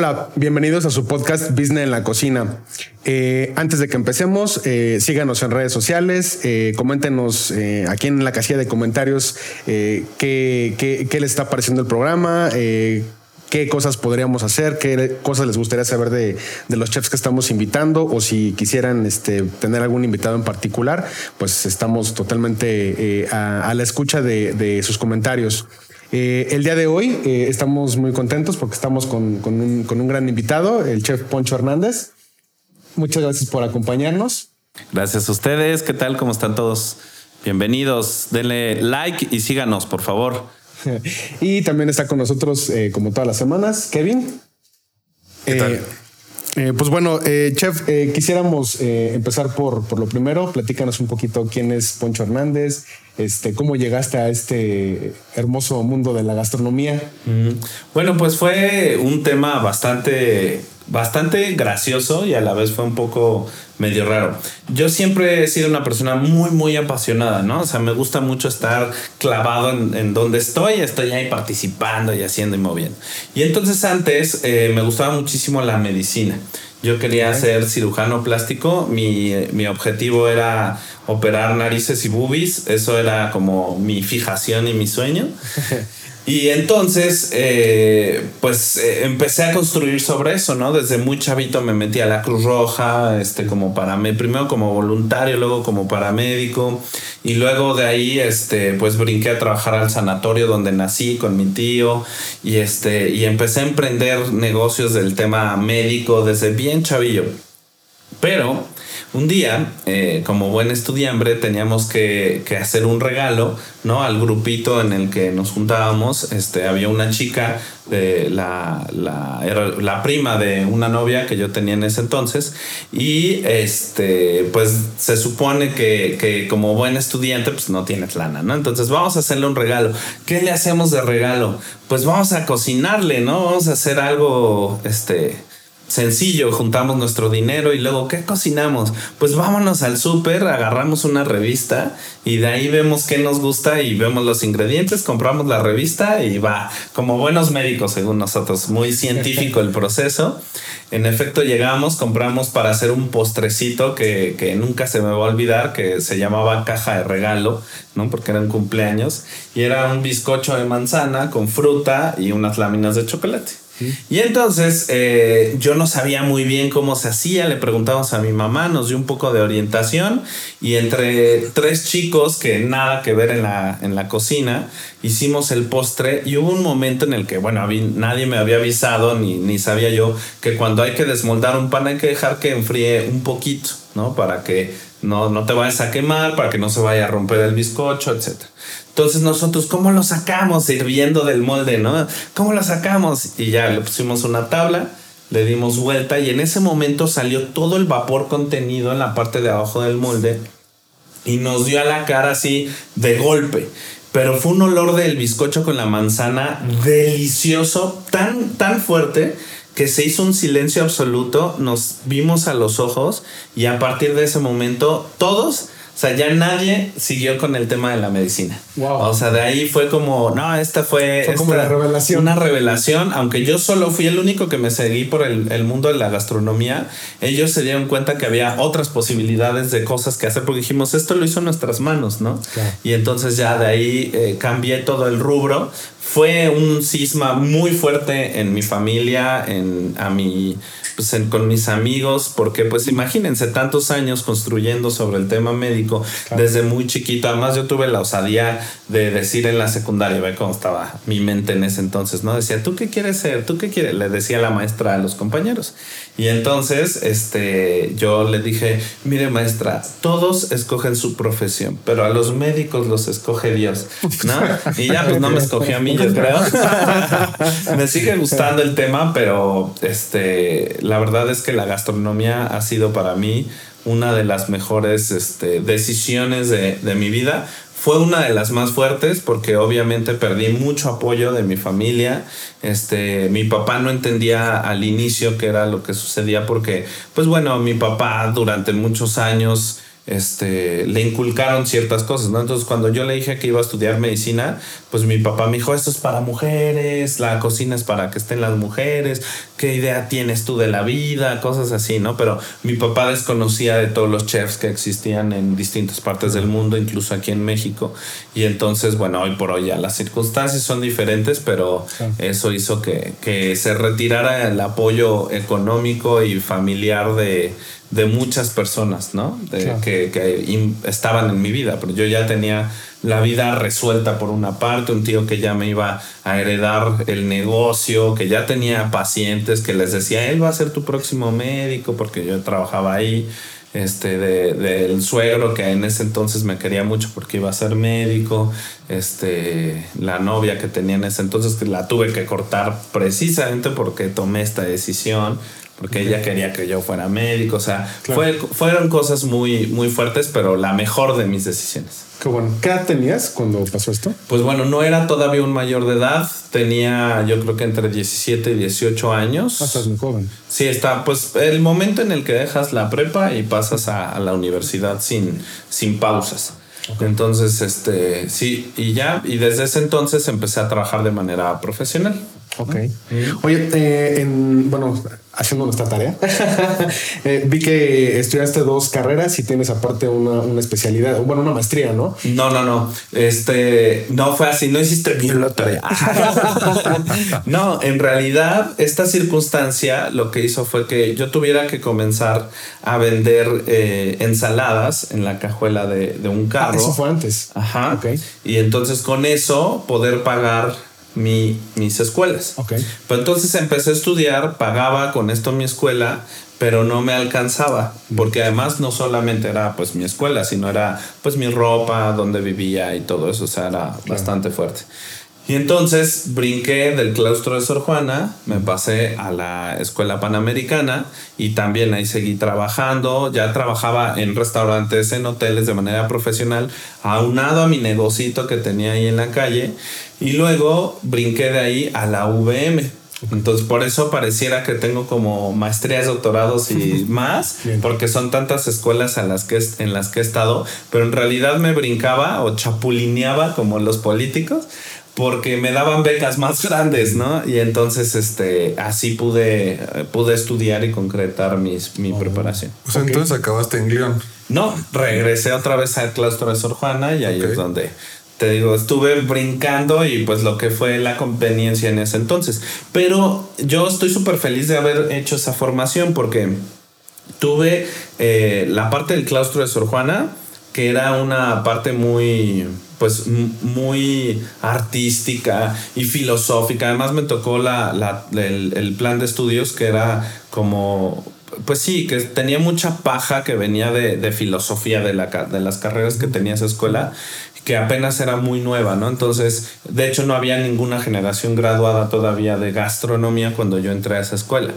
Hola, bienvenidos a su podcast Business en la Cocina. Eh, antes de que empecemos, eh, síganos en redes sociales, eh, coméntenos aquí en la casilla de comentarios qué, les está pareciendo el programa, qué cosas podríamos hacer, qué cosas les gustaría saber de, los chefs que estamos invitando o si quisieran este, tener algún invitado en particular, pues estamos totalmente a, la escucha de sus comentarios. Eh, el día de hoy eh, estamos muy contentos porque estamos con, con, un, con, un, gran invitado, el chef Poncho Hernández. Muchas gracias por acompañarnos. Gracias a ustedes. ¿Qué tal? ¿Cómo están todos? Bienvenidos. Denle like y síganos, por favor. y también está con nosotros, eh, como todas las semanas, Kevin. ¿Qué tal? Eh, pues bueno, eh, chef, eh, quisiéramos empezar por, por lo primero. Platícanos un poquito quién es Poncho Hernández, este, cómo llegaste a este hermoso mundo de la gastronomía. Mm. Bueno, pues fue un tema bastante, bastante gracioso y a la vez fue un poco medio raro. Yo siempre he sido una persona muy, muy apasionada, ¿no? O sea, me gusta mucho estar clavado en, en donde estoy, estoy ahí participando y haciendo y moviendo. Y entonces antes eh, me gustaba muchísimo la medicina. Yo quería ser cirujano plástico, mi, mi, objetivo era operar narices y boobies, eso era como mi fijación y mi sueño. Y entonces, eh, pues eh, empecé a construir sobre eso, ¿no? Desde muy chavito me metí a la Cruz Roja, este, como para primero como voluntario, luego como paramédico, y luego de ahí, este, pues brinqué a trabajar al sanatorio donde nací con mi tío, y este, y empecé a emprender negocios del tema médico desde bien chavillo. Pero un día, eh, como buen estudiante, teníamos que, que, hacer un regalo, ¿no? Al grupito en el que nos juntábamos. Este, había una chica, de la, la, era la prima de una novia que yo tenía en ese entonces. Y este, pues se supone que, que como buen estudiante, pues no tienes lana, ¿no? Entonces vamos a hacerle un regalo. ¿Qué le hacemos de regalo? Pues vamos a cocinarle, ¿no? Vamos a hacer algo, este sencillo, juntamos nuestro dinero y luego, ¿qué cocinamos? Pues vámonos al súper, agarramos una revista y de ahí vemos qué nos gusta y vemos los ingredientes, compramos la revista y va, como buenos médicos según nosotros, muy científico el proceso. En efecto llegamos, compramos para hacer un postrecito que, que nunca se me va a olvidar, que se llamaba caja de regalo, ¿no? Porque eran cumpleaños y era un bizcocho de manzana con fruta y unas láminas de chocolate. Y entonces eh, yo no sabía muy bien cómo se hacía, le preguntamos a mi mamá, nos dio un poco de orientación y entre tres chicos que nada que ver en la, en la cocina, hicimos el postre y hubo un momento en el que, bueno, nadie me había avisado ni, ni sabía yo que cuando hay que desmoldar un pan hay que dejar que enfríe un poquito, ¿no? Para que no, no te vayas a quemar, para que no se vaya a romper el bizcocho, etcétera. Entonces nosotros, ¿cómo lo sacamos? Hirviendo del molde, ¿no? ¿Cómo lo sacamos? Y ya le pusimos una tabla, le dimos vuelta y en ese momento salió todo el vapor contenido en la parte de abajo del molde y nos dio a la cara así de golpe. Pero fue un olor del bizcocho con la manzana delicioso, tan, tan fuerte que se hizo un silencio absoluto, nos vimos a los ojos y a partir de ese momento todos sea, ya nadie siguió con el tema de la medicina. Wow. O sea, de ahí fue como, no, esta fue, fue esta, como la revelación. Una revelación, aunque yo solo fui el único que me seguí por el, el, mundo de la gastronomía, ellos se dieron cuenta que había otras posibilidades de cosas que hacer, porque dijimos, esto lo hizo en nuestras manos, ¿no? Claro. Y entonces ya de ahí eh, cambié todo el rubro. Fue un cisma muy fuerte en mi familia, en, a mi pues, en, con mis amigos, porque pues imagínense tantos años construyendo sobre el tema médico claro. desde muy chiquito. Además yo tuve la osadía de decir en la secundaria, ve cómo estaba mi mente en ese entonces, ¿no? Decía, ¿tú qué quieres ser? ¿Tú qué quieres? Le decía la maestra a los compañeros. Y entonces este, yo le dije, mire maestra, todos escogen su profesión, pero a los médicos los escoge Dios, ¿no? Y ya pues no me escogió a mí, yo creo. me sigue gustando el tema, pero este, la verdad es que la gastronomía ha sido para mí una de las mejores este, decisiones de, de mi vida fue una de las más fuertes porque obviamente perdí mucho apoyo de mi familia. Este, mi papá no entendía al inicio qué era lo que sucedía porque, pues bueno, mi papá durante muchos años este, le inculcaron ciertas cosas, ¿no? Entonces cuando yo le dije que iba a estudiar medicina, pues mi papá me dijo, esto es para mujeres, la cocina es para que estén las mujeres, ¿qué idea tienes tú de la vida? Cosas así, ¿no? Pero mi papá desconocía de todos los chefs que existían en distintas partes del mundo, incluso aquí en México. Y entonces, bueno, hoy por hoy ya las circunstancias son diferentes, pero eso hizo que, que se retirara el apoyo económico y familiar de de muchas personas, ¿no? que, que estaban en mi vida, pero yo ya tenía la vida resuelta por una parte, un tío que ya me iba a heredar el negocio, que ya tenía pacientes, que les decía, él va a ser tu próximo médico, porque yo trabajaba ahí, este, del suegro que en ese entonces me quería mucho porque iba a ser médico, este, la novia que tenía en ese entonces que la tuve que cortar precisamente porque tomé esta decisión porque ella quería que yo fuera médico, o sea, fueron cosas muy, muy fuertes, pero la mejor de mis decisiones. Qué bueno. ¿Qué edad tenías cuando pasó esto? Pues bueno, no era todavía un mayor de edad, tenía yo creo que entre 17 y 18 años. Ah, estás muy joven. Sí, está, pues el momento en el que dejas la prepa y pasas a, la universidad sin, sin pausas. Entonces, este, sí, y ya, y desde ese entonces empecé a trabajar de manera profesional. Ok. Oye, eh, en, bueno, haciendo nuestra tarea, eh, vi que estudiaste dos carreras y tienes aparte una, una, especialidad, bueno, una maestría, ¿no? No, no, no. Este, no fue así, no hiciste bien la tarea. no, en realidad, esta circunstancia lo que hizo fue que yo tuviera que comenzar a vender eh, ensaladas en la cajuela de, de un carro. Ah, eso fue antes. Ajá. Okay. Y entonces con eso poder pagar mi, mis escuelas. Okay. Entonces empecé a estudiar, pagaba con esto mi escuela, pero no me alcanzaba, porque además no solamente era pues mi escuela, sino era pues mi ropa, donde vivía y todo eso, o sea, era bastante fuerte. Y entonces brinqué del claustro de Sor Juana, me pasé a la escuela panamericana y también ahí seguí trabajando. Ya trabajaba en restaurantes, en hoteles de manera profesional, aunado a mi negocito que tenía ahí en la calle. Y luego brinqué de ahí a la VM. Entonces, por eso pareciera que tengo como maestrías, doctorados y más, porque son tantas escuelas a las que, en las que he estado, pero en realidad me brincaba o chapulineaba como los políticos porque me daban becas más grandes, ¿no? Y entonces, este, así pude, pude estudiar y concretar mis, mi oh. preparación. Pues entonces acabaste en León. No, regresé otra vez al claustro de Sor Juana y ahí es donde te digo, estuve brincando y pues lo que fue la conveniencia en ese entonces. Pero yo estoy súper feliz de haber hecho esa formación porque tuve eh, la parte del claustro de Sor Juana, que era una parte muy pues muy artística y filosófica. Además me tocó la, el, plan de estudios que era como, pues sí, que tenía mucha paja que venía de, filosofía de, la, de las carreras que tenía esa escuela que apenas era muy nueva, ¿no? Entonces, de hecho, no había ninguna generación graduada todavía de gastronomía cuando yo entré a esa escuela.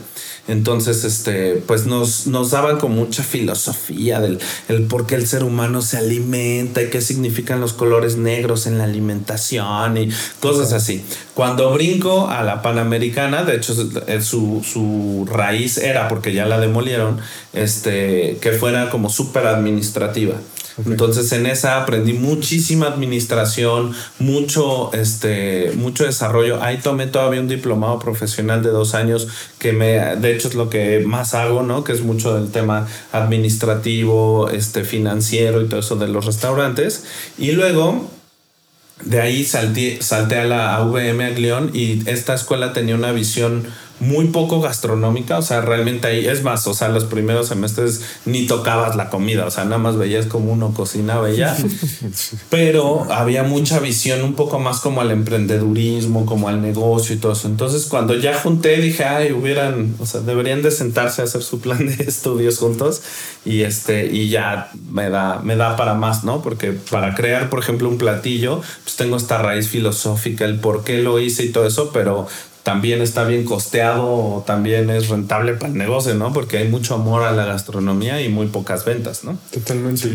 Entonces, este, pues nos, nos daban con mucha filosofía del el por qué el ser humano se alimenta y qué significan los colores negros en la alimentación y cosas así. Cuando brinco a la Panamericana, de hecho, su, su raíz era, porque ya la demolieron, este, que fuera como súper administrativa. Entonces en esa aprendí muchísima administración, mucho, este, mucho desarrollo. Ahí tomé todavía un diplomado profesional de dos años que me, de hecho es lo que más hago, ¿no? Que es mucho del tema administrativo, este, financiero y todo eso de los restaurantes. Y luego de ahí salté, salté a la AVM a León y esta escuela tenía una visión muy poco gastronómica, o sea, realmente ahí es más, o sea, los primeros semestres ni tocabas la comida, o sea, nada más veías como uno cocinaba ya, pero había mucha visión un poco más como al emprendedurismo, como al negocio y todo eso. Entonces, cuando ya junté, dije, ay, hubieran, o sea, deberían de sentarse a hacer su plan de estudios juntos y este, y ya me da, me da para más, ¿no? Porque para crear, por ejemplo, un platillo, pues tengo esta raíz filosófica, el por qué lo hice y todo eso, pero también está bien costeado o también es rentable para el negocio, ¿no? Porque hay mucho amor a la gastronomía y muy pocas ventas, ¿no? Totalmente.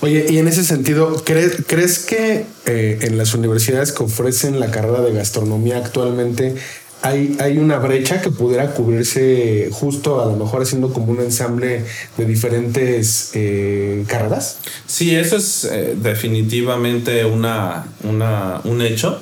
Oye, y en ese sentido, ¿crees, ¿crees que eh, en las universidades que ofrecen la carrera de gastronomía actualmente hay, hay una brecha que pudiera cubrirse justo a lo mejor haciendo como un ensamble de diferentes eh, carreras. Sí, eso es eh, definitivamente una, una, un hecho.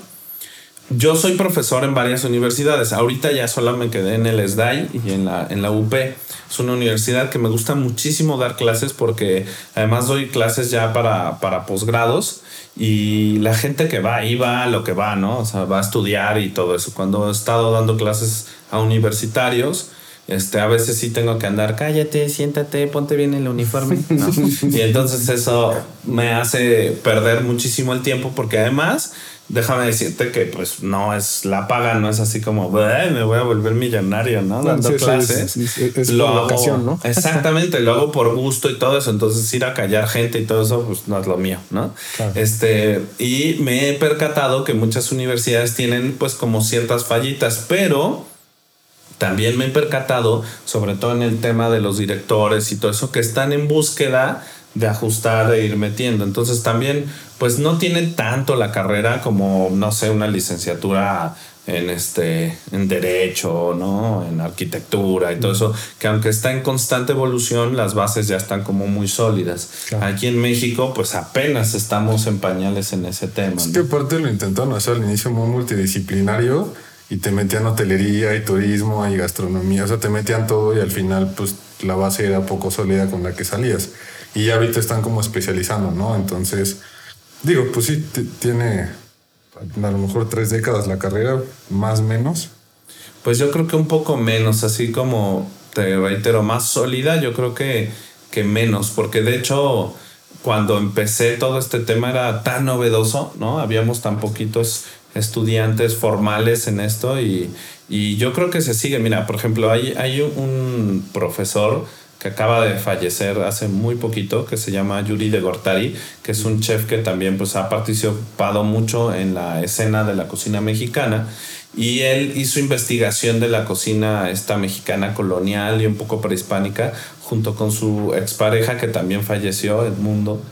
Yo soy profesor en varias universidades. Ahorita ya solo me quedé en el SDAI y en la, en la UP. Es una universidad que me gusta muchísimo dar clases porque además doy clases ya para, para posgrados y la gente que va ahí va a lo que va, ¿no? O sea, va a estudiar y todo eso. Cuando he estado dando clases a universitarios, este, a veces sí tengo que andar, cállate, siéntate, ponte bien el uniforme. y entonces eso me hace perder muchísimo el tiempo porque además déjame decirte que pues no es la paga, no es así como me voy a volver millonario, ¿no? Dando clases. Es, lo ¿no? Exactamente, lo hago por gusto y todo eso. Entonces ir a callar gente y todo eso, pues no es lo mío, ¿no? Este, y me he percatado que muchas universidades tienen pues como ciertas fallitas, pero también me he percatado, sobre todo en el tema de los directores y todo eso, que están en búsqueda de ajustar e ir metiendo. Entonces también, pues no tiene tanto la carrera como, no sé, una licenciatura en este en derecho, ¿no? En arquitectura y todo eso, que aunque está en constante evolución, las bases ya están como muy sólidas. Aquí en México, pues apenas estamos en pañales en ese tema. Es que aparte lo intentaron hacer al inicio muy multidisciplinario y te metían hotelería y turismo y gastronomía, o sea, te metían todo y al final, pues la base era poco sólida con la que salías y ya ahorita están como especializando, ¿no? Entonces, digo, pues sí, tiene a lo mejor tres décadas la carrera, más menos. Pues yo creo que un poco menos, así como te reitero, más sólida, yo creo que, que menos, porque de hecho cuando empecé todo este tema era tan novedoso, ¿no? Habíamos tan poquitos estudiantes formales en esto y, y yo creo que se sigue. Mira, por ejemplo, hay, hay un profesor que acaba de fallecer hace muy poquito, que se llama Yuri de Gortari, que es un chef que también pues, ha participado mucho en la escena de la cocina mexicana. Y él hizo investigación de la cocina esta mexicana colonial y un poco prehispánica, junto con su expareja que también falleció, Edmundo.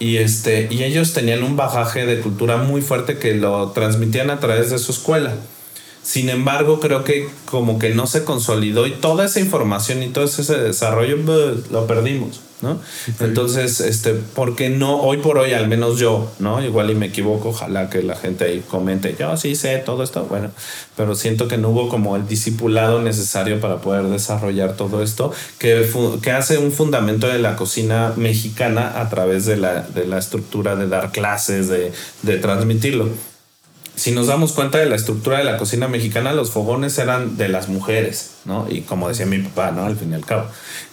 Y, este, y ellos tenían un bagaje de cultura muy fuerte que lo transmitían a través de su escuela. Sin embargo, creo que como que no se consolidó y toda esa información y todo ese desarrollo pues, lo perdimos, ¿no? Entonces, este, porque no, hoy por hoy, al menos yo, ¿no? Igual y me equivoco, ojalá que la gente ahí comente, yo sí sé todo esto, bueno, pero siento que no hubo como el discipulado necesario para poder desarrollar todo esto, que, que hace un fundamento de la cocina mexicana a través de la, de la estructura de dar clases, de, de transmitirlo si nos damos cuenta de la estructura de la cocina mexicana, los fogones eran de las mujeres, ¿no? Y como decía mi papá, ¿no? Al fin y al cabo,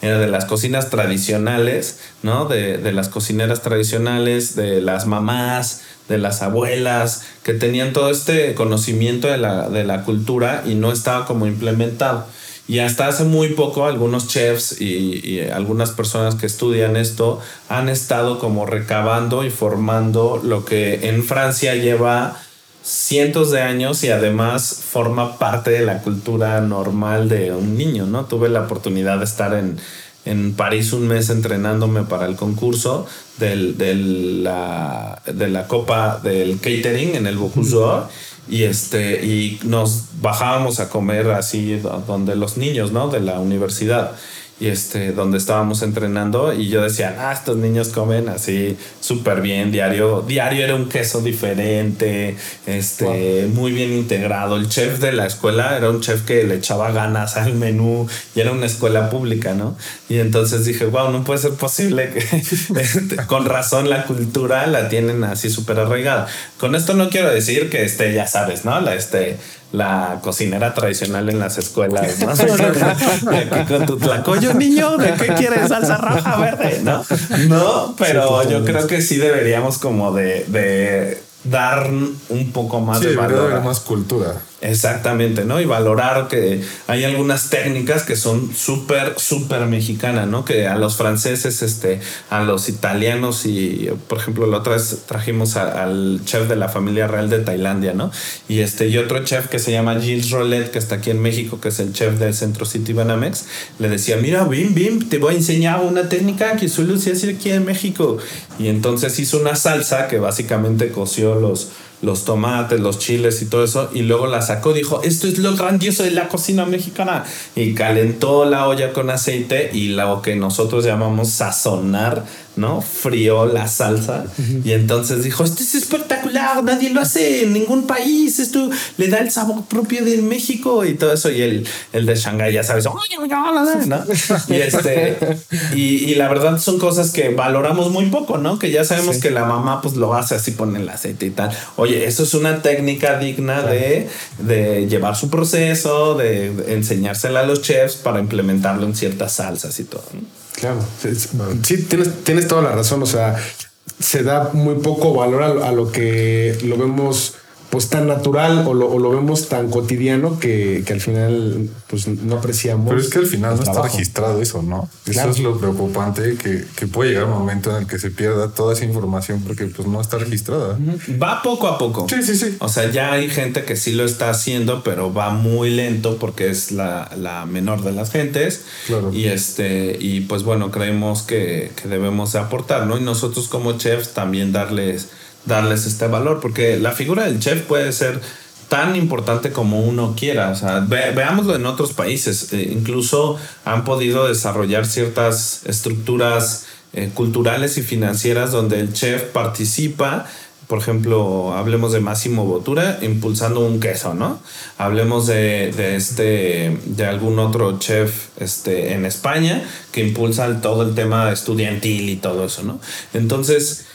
era de las cocinas tradicionales, ¿no? De, de las cocineras tradicionales, de las mamás, de las abuelas, que tenían todo este conocimiento de la, de la cultura y no estaba como implementado. Y hasta hace muy poco algunos chefs y, y, algunas personas que estudian esto han estado como recabando y formando lo que en Francia lleva cientos de años y además forma parte de la cultura normal de un niño, ¿no? Tuve la oportunidad de estar en, en París un mes entrenándome para el concurso del, del, la, de la copa del catering en el Bocuse y este y nos bajábamos a comer así donde los niños, ¿no? De la universidad y este, donde estábamos entrenando y yo decía, ah, estos niños comen así súper bien, diario, diario era un queso diferente, este, muy bien integrado. El chef de la escuela era un chef que le echaba ganas al menú y era una escuela pública, ¿no? Y entonces dije, wow, no puede ser posible que este, con razón la cultura la tienen así súper arraigada. Con esto no quiero decir que este, ya sabes, ¿no? La, este, la cocinera tradicional en las escuelas, ¿no? con tu tlacoyo, niño, ¿de qué quieres? Salsa roja, verde, ¿no? No, pero yo creo que sí deberíamos como de, de dar un poco más de valor. más cultura. Exactamente, ¿no? Y valorar que hay algunas técnicas que son súper, súper mexicanas, ¿no? Que a los franceses, este, a los italianos y, por ejemplo, la otra vez trajimos al chef de la familia real de Tailandia, ¿no? Y este, y otro chef que se llama Gilles Rolet, que está aquí en México, que es el chef del Centro City Banamex, le decía, mira, bim, bim, te voy a enseñar una técnica que solo se aquí en México. Y entonces hizo una salsa que básicamente coció los los tomates, los chiles y todo eso, y luego la sacó, dijo, esto es lo grandioso de la cocina mexicana, y calentó la olla con aceite y lo que nosotros llamamos sazonar ¿no? Frió la salsa y entonces dijo, esto es espectacular, nadie lo hace en ningún país, esto le da el sabor propio de México y todo eso. Y el, el de Shanghái, ya sabes, y, este, y, la verdad son cosas que valoramos muy poco, ¿no? Que ya sabemos que la mamá pues lo hace así, pone el aceite y tal. Oye, eso es una técnica digna de, de llevar su proceso, de, enseñársela a los chefs para implementarlo en ciertas salsas y todo. Claro, sí, tienes, tienes toda la razón, o sea, se da muy poco valor a, lo que lo vemos pues tan natural o lo, vemos tan cotidiano que, al final pues no apreciamos. Pero es que al final no está registrado eso, ¿no? Eso es lo preocupante, que, puede llegar un momento en el que se pierda toda esa información porque pues no está registrada. Va poco a poco. Sí, sí, sí. O sea, ya hay gente que sí lo está haciendo, pero va muy lento porque es la, menor de las gentes. Claro. Y este, y pues bueno, creemos que, que debemos aportar, ¿no? Y nosotros como chefs también darles darles este valor, porque la figura del chef puede ser tan importante como uno quiera. O sea, veámoslo en otros países. Eh, incluso han podido desarrollar ciertas estructuras eh, culturales y financieras donde el chef participa. Por ejemplo, hablemos de Máximo Botura impulsando un queso, ¿no? Hablemos de, de, este, de algún otro chef este, en España que impulsa todo el tema estudiantil y todo eso, ¿no? Entonces,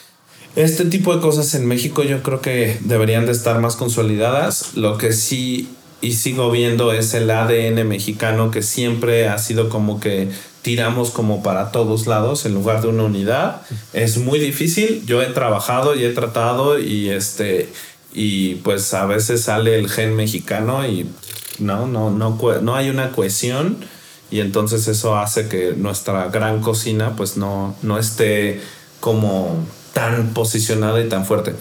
este tipo de cosas en México yo creo que deberían de estar más consolidadas. Lo que sí y sigo viendo es el ADN mexicano que siempre ha sido como que tiramos como para todos lados en lugar de una unidad. Es muy difícil. Yo he trabajado y he tratado y este y pues a veces sale el gen mexicano y no no no no hay una cohesión y entonces eso hace que nuestra gran cocina pues no no esté como tan posicionada y tan fuerte.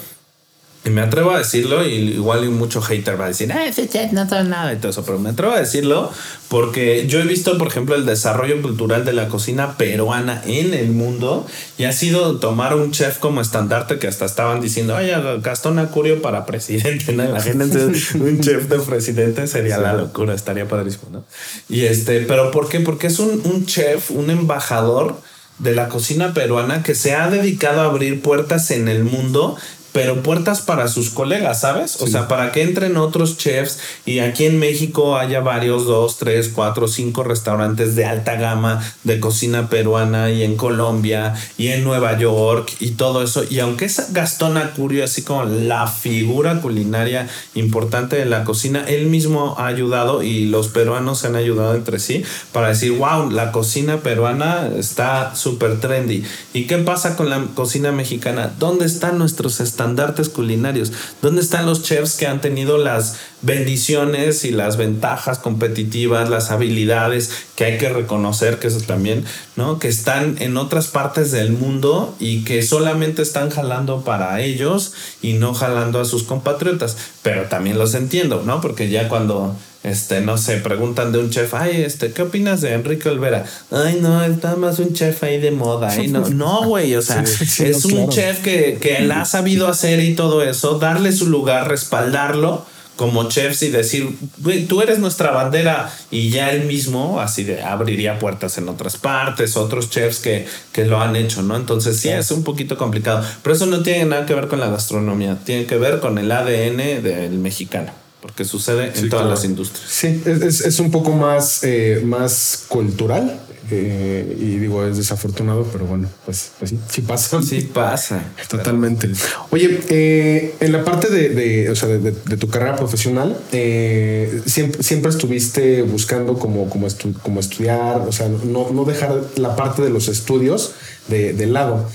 Y me atrevo a decirlo, y igual mucho hater va a decir, ah, ese chef no sabe nada y todo eso, pero me atrevo a decirlo porque yo he visto, por ejemplo, el desarrollo cultural de la cocina peruana en el mundo y ha sido tomar un chef como estandarte que hasta estaban diciendo, ay, Gastón Acurio para presidente, ¿no? Imagínense un chef de presidente sería la locura, estaría padrísimo, ¿no? Y este, pero ¿por qué? Porque es un, un chef, un embajador de la cocina peruana que se ha dedicado a abrir puertas en el mundo pero puertas para sus colegas, ¿sabes? O sea, para que entren otros chefs y aquí en México haya varios, dos, tres, cuatro, cinco restaurantes de alta gama de cocina peruana y en Colombia y en Nueva York y todo eso. Y aunque es Gastón Acurio, así como la figura culinaria importante de la cocina, él mismo ha ayudado y los peruanos se han ayudado entre sí para decir, wow, la cocina peruana está súper trendy. ¿Y qué pasa con la cocina mexicana? ¿Dónde están nuestros estados? Estandartes culinarios? ¿Dónde están los chefs que han tenido las bendiciones y las ventajas competitivas, las habilidades que hay que reconocer, que eso también, ¿no? Que están en otras partes del mundo y que solamente están jalando para ellos y no jalando a sus compatriotas. Pero también los entiendo, ¿no? Porque ya cuando este, no sé, preguntan de un chef, ay, este, ¿qué opinas de Enrique Olvera? Ay, no, está más un chef ahí de moda. no, no, güey, o sea, es un chef que, que él ha sabido hacer y todo eso, darle su lugar, respaldarlo como chefs y decir, güey, tú eres nuestra bandera y ya él mismo así de abriría puertas en otras partes, otros chefs que, que lo han hecho, ¿no? Entonces sí, es un poquito complicado, pero eso no tiene nada que ver con la gastronomía, tiene que ver con el ADN del mexicano porque sucede en todas las industrias. Sí, es, un poco más, eh, más cultural. Eh, y digo, es desafortunado, pero bueno, pues, pues sí, sí pasa. Sí pasa. Totalmente. Oye, eh, en la parte de, o sea, de, tu carrera profesional, siempre, siempre estuviste buscando como, como, como estudiar, o sea, no, no dejar la parte de los estudios de, de lado.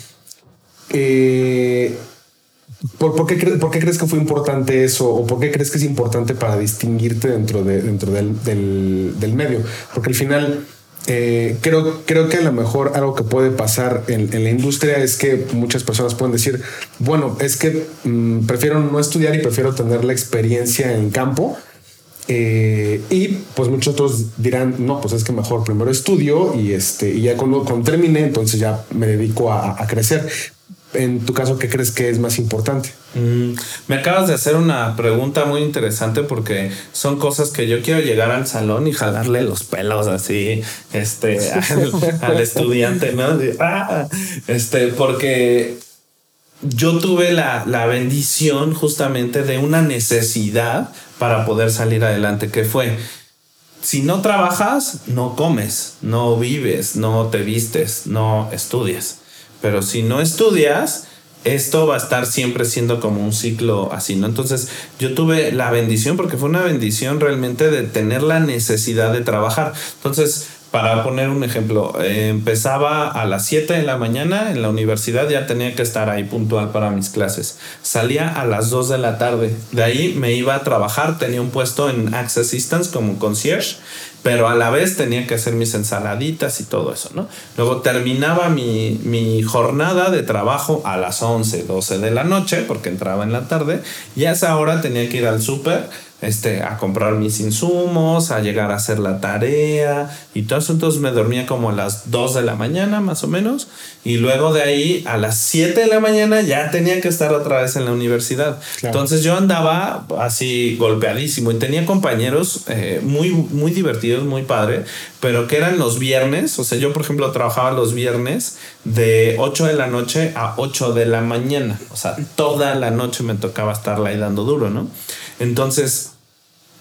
Eh, ¿Por, qué crees que fue importante eso? ¿O por qué crees que es importante para distinguirte dentro, de, dentro del, medio? Porque al final eh, creo, creo que a lo mejor algo que puede pasar en, la industria es que muchas personas pueden decir, bueno, es que mm, prefiero no estudiar y prefiero tener la experiencia en campo. Eh, y pues muchos otros dirán, no, pues es que mejor primero estudio y, este, y ya cuando, termine, entonces ya me dedico a, a crecer en tu caso, ¿qué crees que es más importante? Mm, me acabas de hacer una pregunta muy interesante porque son cosas que yo quiero llegar al salón y jalarle los pelos así, este, al, estudiante, ¿no? Ah", este, porque yo tuve la, la bendición justamente de una necesidad para poder salir adelante, que fue, si no trabajas, no comes, no vives, no te vistes, no estudias. Pero si no estudias, esto va a estar siempre siendo como un ciclo así, ¿no? Entonces yo tuve la bendición, porque fue una bendición realmente de tener la necesidad de trabajar. Entonces, para poner un ejemplo, empezaba a las 7 de la mañana en la universidad, ya tenía que estar ahí puntual para mis clases. Salía a las 2 de la tarde, de ahí me iba a trabajar, tenía un puesto en Access Assistance como concierge pero a la vez tenía que hacer mis ensaladitas y todo eso, ¿no? Luego terminaba mi, mi, jornada de trabajo a las 11, 12 de la noche, porque entraba en la tarde, y a esa hora tenía que ir al súper este, a comprar mis insumos, a llegar a hacer la tarea y todo eso. Entonces me dormía como a las 2 de la mañana más o menos y luego de ahí a las 7 de la mañana ya tenía que estar otra vez en la universidad. Entonces yo andaba así golpeadísimo y tenía compañeros eh, muy, muy divertidos, muy padre, pero que eran los viernes. O sea, yo por ejemplo trabajaba los viernes de 8 de la noche a 8 de la mañana. O sea, toda la noche me tocaba estarla ahí dando duro, ¿no? Entonces,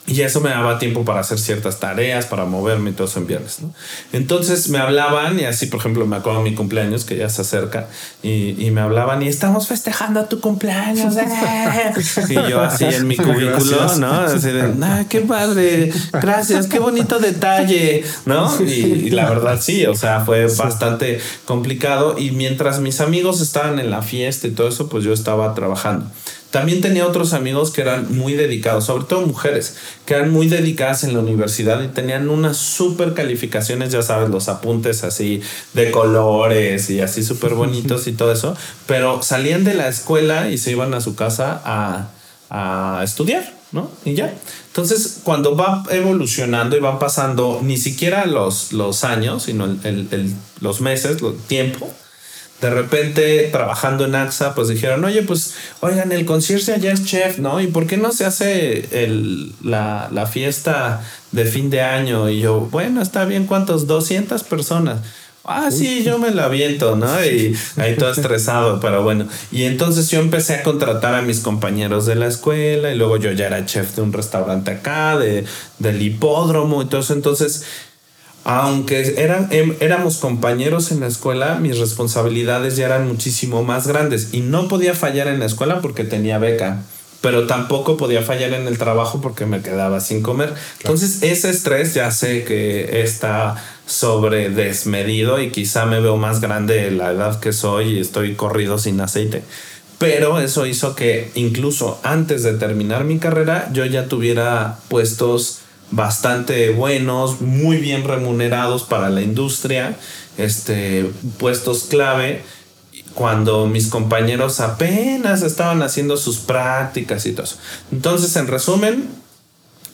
y eso me daba tiempo para hacer ciertas tareas, para moverme y todo eso en viernes. ¿no? Entonces me hablaban y así, por ejemplo, me acuerdo de mi cumpleaños que ya se acerca y, y me hablaban y estamos festejando tu cumpleaños. Eh". y yo así en mi cubículo, ¿no? Así de, ah, qué padre, gracias, qué bonito detalle, ¿no? Y, y, la verdad sí, o sea, fue bastante complicado y mientras mis amigos estaban en la fiesta y todo eso, pues yo estaba trabajando. También tenía otros amigos que eran muy dedicados, sobre todo mujeres, que eran muy dedicadas en la universidad y tenían unas super calificaciones, ya sabes, los apuntes así de colores y así súper bonitos y todo eso, pero salían de la escuela y se iban a su casa a, a estudiar, ¿no? Y ya. Entonces, cuando va evolucionando y van pasando ni siquiera los, los años, sino el, el, los meses, el tiempo, de repente trabajando en AXA, pues dijeron, oye, pues, oigan, el concierto ya es chef, ¿no? ¿Y por qué no se hace el, la, la, fiesta de fin de año? Y yo, bueno, está bien, ¿cuántos? 200 personas. Ah, sí, yo me la aviento, ¿no? Y ahí todo estresado, pero bueno. Y entonces yo empecé a contratar a mis compañeros de la escuela y luego yo ya era chef de un restaurante acá, de, del hipódromo y todo eso. Entonces aunque eran, em, éramos compañeros en la escuela, mis responsabilidades ya eran muchísimo más grandes y no podía fallar en la escuela porque tenía beca, pero tampoco podía fallar en el trabajo porque me quedaba sin comer. Entonces ese estrés ya sé que está sobre desmedido y quizá me veo más grande la edad que soy y estoy corrido sin aceite. Pero eso hizo que incluso antes de terminar mi carrera yo ya tuviera puestos bastante buenos, muy bien remunerados para la industria, este, puestos clave cuando mis compañeros apenas estaban haciendo sus prácticas y todo eso. Entonces, en resumen,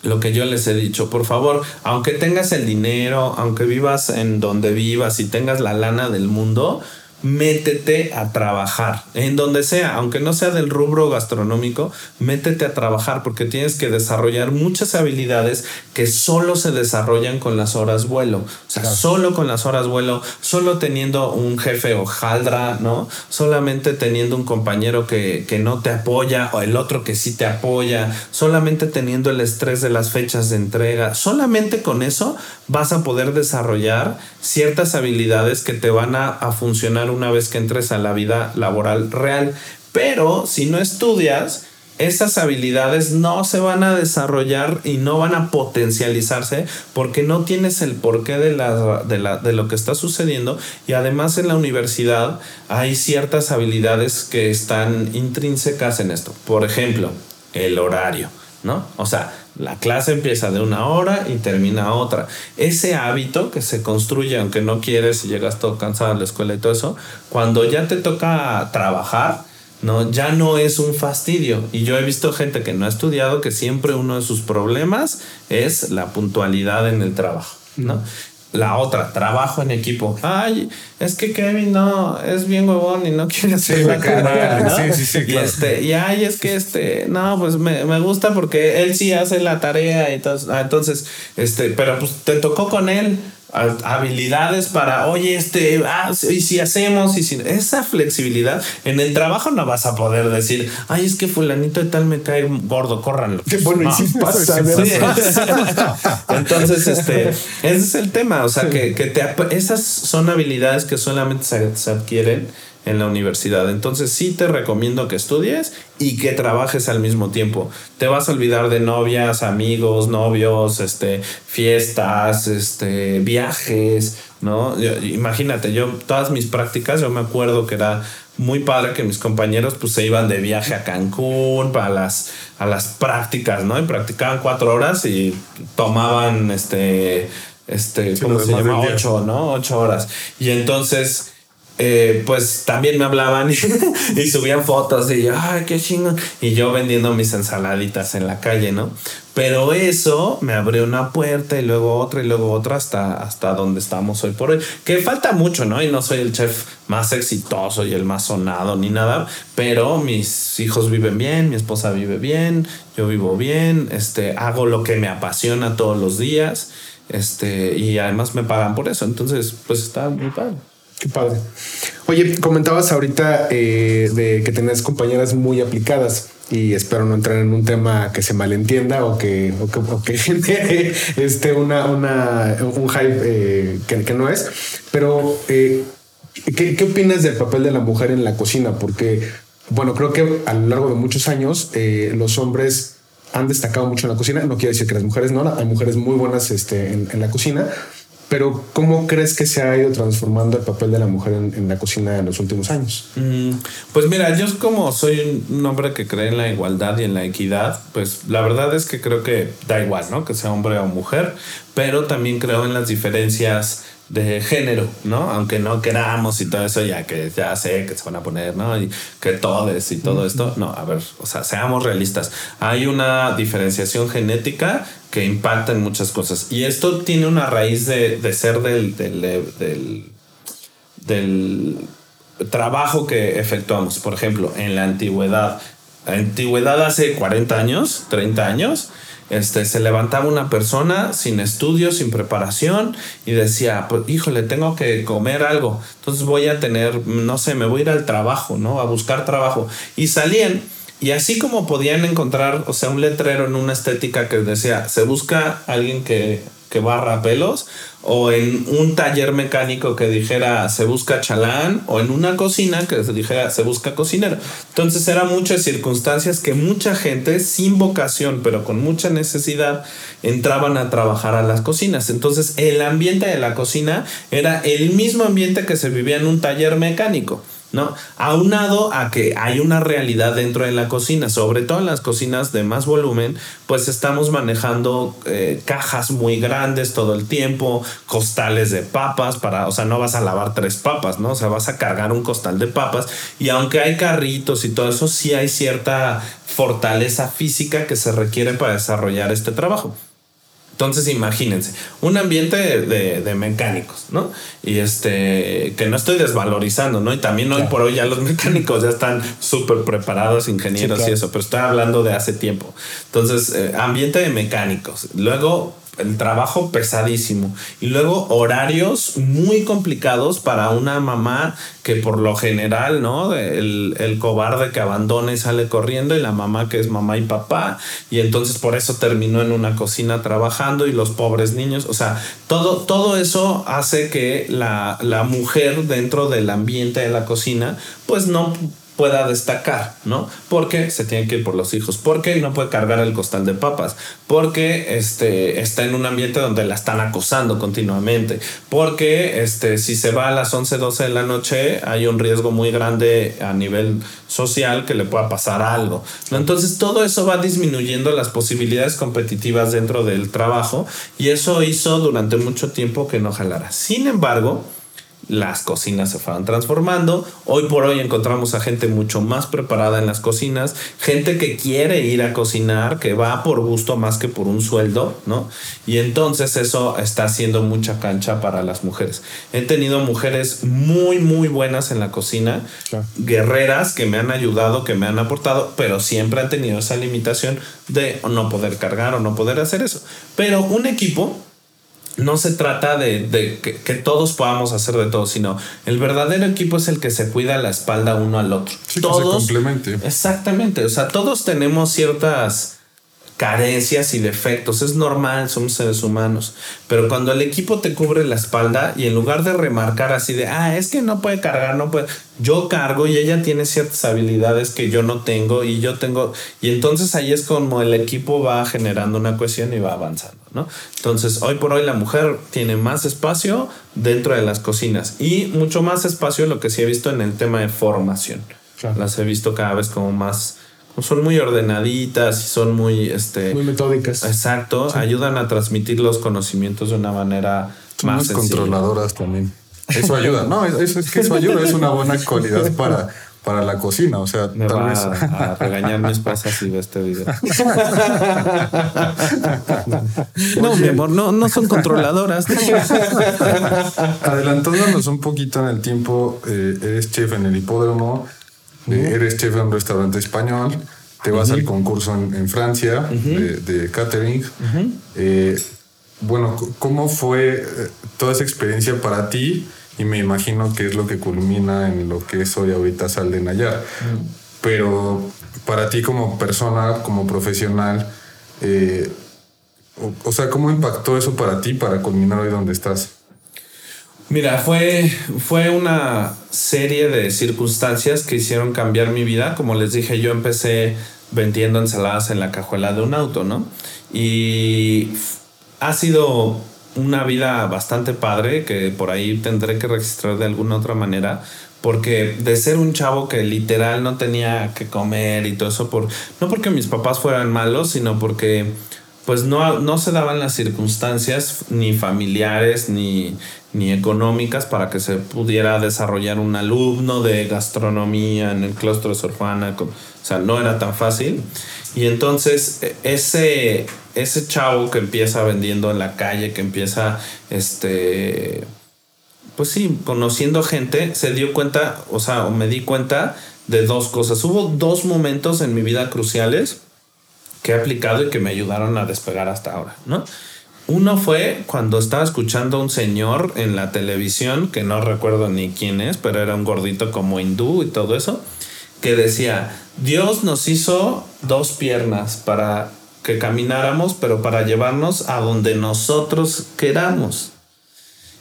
lo que yo les he dicho, por favor, aunque tengas el dinero, aunque vivas en donde vivas y tengas la lana del mundo, métete a trabajar, en donde sea, aunque no sea del rubro gastronómico, métete a trabajar porque tienes que desarrollar muchas habilidades que solo se desarrollan con las horas vuelo. O sea, solo con las horas vuelo, solo teniendo un jefe hojaldra, ¿no? Solamente teniendo un compañero que, que no te apoya o el otro que sí te apoya, solamente teniendo el estrés de las fechas de entrega, solamente con eso vas a poder desarrollar ciertas habilidades que te van a, a funcionar una vez que entres a la vida laboral real. Pero si no estudias, esas habilidades no se van a desarrollar y no van a potencializarse porque no tienes el porqué de, la, de, la, de lo que está sucediendo y además en la universidad hay ciertas habilidades que están intrínsecas en esto. Por ejemplo, el horario, ¿no? O sea, la clase empieza de una hora y termina otra. Ese hábito que se construye, aunque no quieres y llegas todo cansado a la escuela y todo eso, cuando ya te toca trabajar, ¿no? Ya no es un fastidio. Y yo he visto gente que no ha estudiado que siempre uno de sus problemas es la puntualidad en el trabajo, ¿no? La otra, trabajo en equipo. Ay, es que Kevin no, es bien huevón y no quiere hacer la tarea, ¿no? Sí, sí, sí, y, este, y ay, es que este, no, pues me, me, gusta porque él sí hace la tarea y entonces, ah, entonces, este, pero pues te tocó con él habilidades para, oye, este, ah, y si hacemos, y si esa flexibilidad en el trabajo no vas a poder decir, ay, es que fulanito de tal me cae gordo, córranlo. Qué bueno, y si pasa, Entonces, este, ese es el tema, o sea, que, que te, esas son habilidades que solamente se adquieren en la universidad. Entonces sí te recomiendo que estudies y que trabajes al mismo tiempo. Te vas a olvidar de novias, amigos, novios, este, fiestas, este, viajes, ¿no? imagínate, yo todas mis prácticas, yo me acuerdo que era muy padre que mis compañeros pues se iban de viaje a Cancún para las a las prácticas, ¿no? Y practicaban cuatro horas y tomaban este este, ¿cómo se llama? Ocho, ¿no? Ocho horas. Y entonces eh, pues también me hablaban y, subían fotos y yo, ay, qué chingón. Y yo vendiendo mis ensaladitas en la calle, ¿no? Pero eso me abrió una puerta y luego otra y luego otra hasta, hasta donde estamos hoy por hoy. Que falta mucho, ¿no? Y no soy el chef más exitoso y el más sonado ni nada, pero mis hijos viven bien, mi esposa vive bien, yo vivo bien, este, hago lo que me apasiona todos los días, este, y además me pagan por eso. Entonces, pues está muy padre. Qué padre. Oye, comentabas ahorita eh, de que tenés compañeras muy aplicadas y espero no entrar en un tema que se malentienda o que, o que, este, una, una, un hype eh, que, no es. Pero, eh, ¿qué, ¿qué, opinas del papel de la mujer en la cocina? Porque, bueno, creo que a lo largo de muchos años los hombres han destacado mucho en la cocina. No quiere decir que las mujeres no, hay mujeres muy buenas este, en, en la cocina pero ¿cómo crees que se ha ido transformando el papel de la mujer en, la cocina en los últimos años? Mm, pues mira, yo como soy un hombre que cree en la igualdad y en la equidad, pues la verdad es que creo que da igual, ¿no? Que sea hombre o mujer, pero también creo en las diferencias de género, ¿no? Aunque no queramos y todo eso, ya que ya sé que se van a poner, ¿no? Y que todes y todo esto. No, a ver, o sea, seamos realistas. Hay una diferenciación genética que impacta en muchas cosas. Y esto tiene una raíz de, ser del, del, del, trabajo que efectuamos. Por ejemplo, en la antigüedad. La antigüedad hace 40 años, 30 años, este, se levantaba una persona sin estudios, sin preparación y decía, pues híjole, tengo que comer algo, entonces voy a tener, no sé, me voy a ir al trabajo, ¿no? A buscar trabajo. Y salían y así como podían encontrar, o sea, un letrero en una estética que decía, se busca alguien que que barra pelos, o en un taller mecánico que dijera se busca chalán, o en una cocina que dijera se busca cocinero. Entonces eran muchas circunstancias que mucha gente sin vocación, pero con mucha necesidad, entraban a trabajar a las cocinas. Entonces el ambiente de la cocina era el mismo ambiente que se vivía en un taller mecánico. ¿No? Aunado a que hay una realidad dentro de la cocina, sobre todo en las cocinas de más volumen, pues estamos manejando eh, cajas muy grandes todo el tiempo, costales de papas para, o sea, no vas a lavar tres papas, ¿no? O sea, vas a cargar un costal de papas y aunque hay carritos y todo eso, sí hay cierta fortaleza física que se requiere para desarrollar este trabajo. Entonces imagínense, un ambiente de, mecánicos, ¿no? Y este, que no estoy desvalorizando, ¿no? Y también hoy por hoy ya los mecánicos ya están súper preparados, ingenieros y eso, pero estoy hablando de hace tiempo. Entonces, eh, ambiente de mecánicos. Luego, el trabajo pesadísimo. Y luego horarios muy complicados para una mamá que por lo general, ¿no? El, el, cobarde que abandona y sale corriendo y la mamá que es mamá y papá. Y entonces por eso terminó en una cocina trabajando y los pobres niños, o sea, todo, todo eso hace que la, la mujer dentro del ambiente de la cocina pues no pueda destacar, ¿no? Porque se tiene que ir por los hijos, porque no puede cargar el costal de papas, porque este, está en un ambiente donde la están acosando continuamente, porque este, si se va a las 11, 12 de la noche hay un riesgo muy grande a nivel social que le pueda pasar algo. Entonces todo eso va disminuyendo las posibilidades competitivas dentro del trabajo y eso hizo durante mucho tiempo que no jalara. Sin embargo, las cocinas se fueron transformando. Hoy por hoy encontramos a gente mucho más preparada en las cocinas, gente que quiere ir a cocinar, que va por gusto más que por un sueldo, ¿no? Y entonces eso está haciendo mucha cancha para las mujeres. He tenido mujeres muy, muy buenas en la cocina, guerreras que me han ayudado, que me han aportado, pero siempre han tenido esa limitación de no poder cargar o no poder hacer eso. Pero un equipo no se trata de, que, todos podamos hacer de todo, sino el verdadero equipo es el que se cuida la espalda uno al otro. todos. Exactamente. O sea, todos tenemos ciertas carencias y defectos. Es normal, somos seres humanos. Pero cuando el equipo te cubre la espalda y en lugar de remarcar así de, ah, es que no puede cargar, no puede, yo cargo y ella tiene ciertas habilidades que yo no tengo y yo tengo, y entonces ahí es como el equipo va generando una cohesión y va avanzando, ¿no? Entonces, hoy por hoy la mujer tiene más espacio dentro de las cocinas y mucho más espacio lo que sí he visto en el tema de formación. Las he visto cada vez como más son muy ordenaditas y son muy este muy metódicas. Exacto, ayudan a transmitir los conocimientos de una manera más controladoras también. Eso ayuda, no, eso es que eso ayuda, es una buena cualidad para para la cocina, o sea, tal vez a, regañar mi esposa si ve este video. no, mi amor, no, no son controladoras. Adelantándonos un poquito en el tiempo, eh, eres chef en el hipódromo, eres chef de un restaurante español, te vas al concurso en, Francia de, catering. Eh, bueno, ¿cómo fue eh, toda esa experiencia para ti? Y me imagino que es lo que culmina en lo que es hoy ahorita Sal de Nayar. Pero para ti como persona, como profesional, eh, o, o, sea, ¿cómo impactó eso para ti para culminar hoy donde estás? Mira, fue, fue una serie de circunstancias que hicieron cambiar mi vida. Como les dije, yo empecé vendiendo ensaladas en la cajuela de un auto, ¿no? Y ha sido una vida bastante padre que por ahí tendré que registrar de alguna otra manera. Porque de ser un chavo que literal no tenía que comer y todo eso, por, no porque mis papás fueran malos, sino porque pues no, no se daban las circunstancias ni familiares ni, ni económicas para que se pudiera desarrollar un alumno de gastronomía en el claustro de Sor Juana. O sea, no era tan fácil. Y entonces e, ese, ese chavo que empieza vendiendo en la calle, que empieza, este, pues sí, conociendo gente, se dio cuenta, o sea, me di cuenta de dos cosas. Hubo dos momentos en mi vida cruciales que he aplicado y que me ayudaron a despegar hasta ahora, ¿no? Uno fue cuando estaba escuchando a un señor en la televisión, que no recuerdo ni quién es, pero era un gordito como hindú y todo eso, que decía, Dios nos hizo dos piernas para que camináramos, pero para llevarnos a donde nosotros queramos.